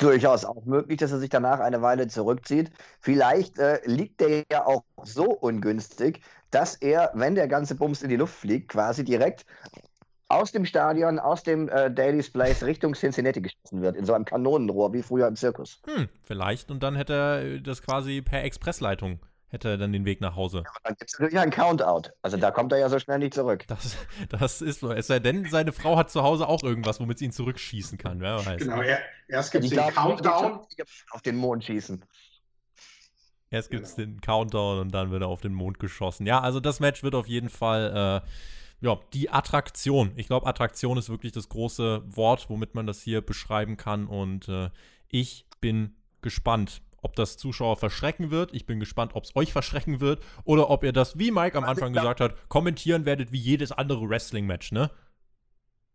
Durchaus auch möglich, dass er sich danach eine Weile zurückzieht. Vielleicht äh, liegt der ja auch so ungünstig, dass er, wenn der ganze Bums in die Luft fliegt, quasi direkt aus dem Stadion, aus dem äh, Daily's Place Richtung Cincinnati geschossen wird, in so einem Kanonenrohr wie früher im Zirkus. Hm, vielleicht. Und dann hätte er das quasi per Expressleitung hätte er dann den Weg nach Hause. Ja, dann gibt es natürlich einen Countout. Also da kommt er ja so schnell nicht zurück. Das, das ist so. Es sei denn, seine Frau hat zu Hause auch irgendwas, womit sie ihn zurückschießen kann. Wer weiß. Genau, er, erst gibt es den Countdown. Auf den Mond schießen. Erst gibt es genau. den Countdown und dann wird er auf den Mond geschossen. Ja, also das Match wird auf jeden Fall äh, ja, die Attraktion. Ich glaube, Attraktion ist wirklich das große Wort, womit man das hier beschreiben kann. Und äh, ich bin gespannt, ob das Zuschauer verschrecken wird. Ich bin gespannt, ob es euch verschrecken wird. Oder ob ihr das, wie Mike am Anfang gesagt hat, kommentieren werdet wie jedes andere Wrestling-Match, ne?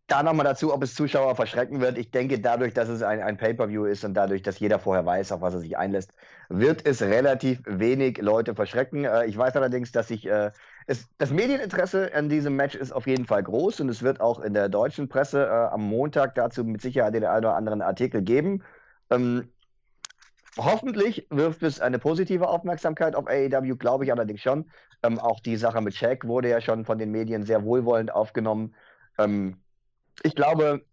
Da nochmal dazu, ob es Zuschauer verschrecken wird. Ich denke, dadurch, dass es ein, ein Pay-Per-View ist und dadurch, dass jeder vorher weiß, auf was er sich einlässt, wird es relativ wenig Leute verschrecken. Äh, ich weiß allerdings, dass sich äh, es, das Medieninteresse an diesem Match ist auf jeden Fall groß und es wird auch in der deutschen Presse äh, am Montag dazu mit Sicherheit den einen oder anderen Artikel geben. Ähm, hoffentlich wirft es eine positive Aufmerksamkeit auf AEW, glaube ich allerdings schon. Ähm, auch die Sache mit Shaq wurde ja schon von den Medien sehr wohlwollend aufgenommen. Ähm, ich glaube,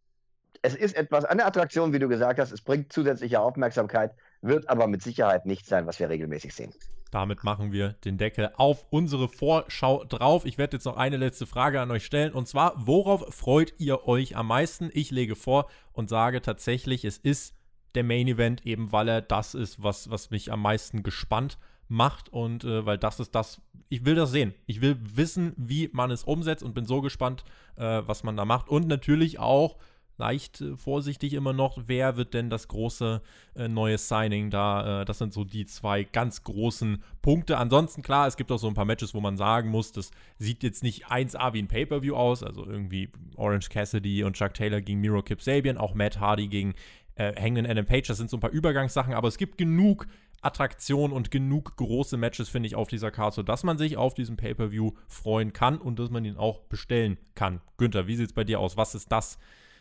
es ist etwas, eine Attraktion, wie du gesagt hast, es bringt zusätzliche Aufmerksamkeit, wird aber mit Sicherheit nicht sein, was wir regelmäßig sehen. Damit machen wir den Deckel auf unsere Vorschau drauf. Ich werde jetzt noch eine letzte Frage an euch stellen. Und zwar, worauf freut ihr euch am meisten? Ich lege vor und sage tatsächlich, es ist der Main Event, eben weil er das ist, was, was mich am meisten gespannt macht. Und äh, weil das ist das, ich will das sehen. Ich will wissen, wie man es umsetzt und bin so gespannt, äh, was man da macht. Und natürlich auch, leicht äh, vorsichtig immer noch, wer wird denn das große äh, neue Signing da? Äh, das sind so die zwei ganz großen Punkte. Ansonsten, klar, es gibt auch so ein paar Matches, wo man sagen muss, das sieht jetzt nicht 1A wie ein Pay-Per-View aus. Also irgendwie Orange Cassidy und Chuck Taylor gegen Miro Kip Sabian, auch Matt Hardy gegen äh, Hangman Adam Page. Das sind so ein paar Übergangssachen, aber es gibt genug Attraktion und genug große Matches, finde ich, auf dieser Karte, sodass man sich auf diesem Pay-Per-View freuen kann und dass man ihn auch bestellen kann. Günther, wie sieht es bei dir aus? Was ist das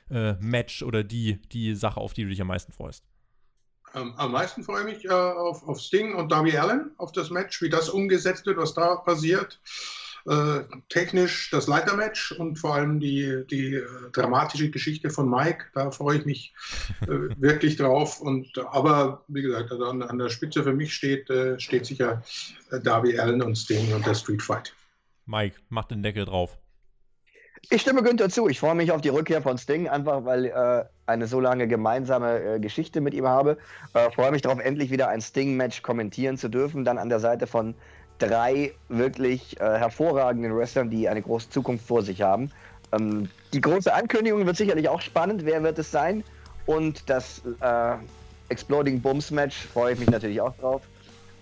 äh, Match oder die, die Sache, auf die du dich am meisten freust? Ähm, am meisten freue ich mich äh, auf, auf Sting und Darby Allen, auf das Match, wie das umgesetzt wird, was da passiert. Äh, technisch das Leitermatch und vor allem die, die äh, dramatische Geschichte von Mike. Da freue ich mich äh, wirklich drauf. Und, aber wie gesagt, also an, an der Spitze für mich steht, äh, steht sicher äh, Darby Allen und Sting und der Street Fight. Mike, mach den Deckel drauf. Ich stimme Günther zu. Ich freue mich auf die Rückkehr von Sting, einfach weil äh, eine so lange gemeinsame äh, Geschichte mit ihm habe. Äh, freue mich darauf, endlich wieder ein Sting-Match kommentieren zu dürfen. Dann an der Seite von drei wirklich äh, hervorragenden Wrestlern, die eine große Zukunft vor sich haben. Ähm, die große Ankündigung wird sicherlich auch spannend. Wer wird es sein? Und das äh, Exploding Bums Match freue ich mich natürlich auch drauf.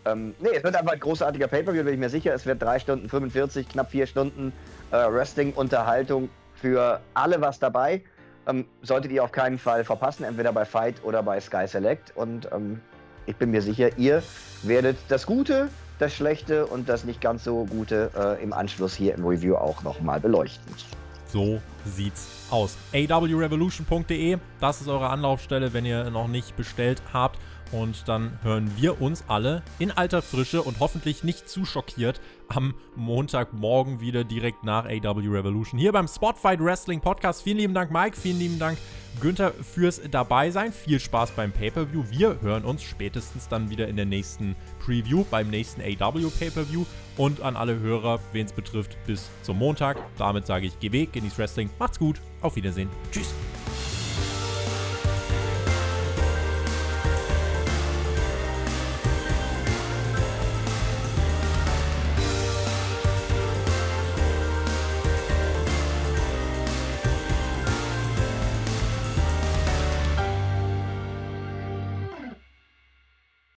Ähm, nee, es wird einfach ein großartiger Pay-Per-View, bin ich mir sicher. Es wird drei Stunden 45, knapp vier Stunden äh, Wrestling-Unterhaltung für alle was dabei. Ähm, solltet ihr auf keinen Fall verpassen, entweder bei Fight oder bei Sky Select. Und ähm, ich bin mir sicher, ihr werdet das Gute, das Schlechte und das nicht ganz so Gute äh, im Anschluss hier im Review auch nochmal beleuchten. So sieht's aus. awrevolution.de, das ist eure Anlaufstelle, wenn ihr noch nicht bestellt habt. Und dann hören wir uns alle in alter Frische und hoffentlich nicht zu schockiert am Montagmorgen wieder direkt nach AW Revolution hier beim Spotfight Wrestling Podcast. Vielen lieben Dank, Mike. Vielen lieben Dank, Günther, fürs Dabeisein. Viel Spaß beim Pay-Per-View. Wir hören uns spätestens dann wieder in der nächsten Preview, beim nächsten AW Pay-Per-View. Und an alle Hörer, wen es betrifft, bis zum Montag. Damit sage ich GW, genießt Wrestling. Macht's gut. Auf Wiedersehen. Tschüss.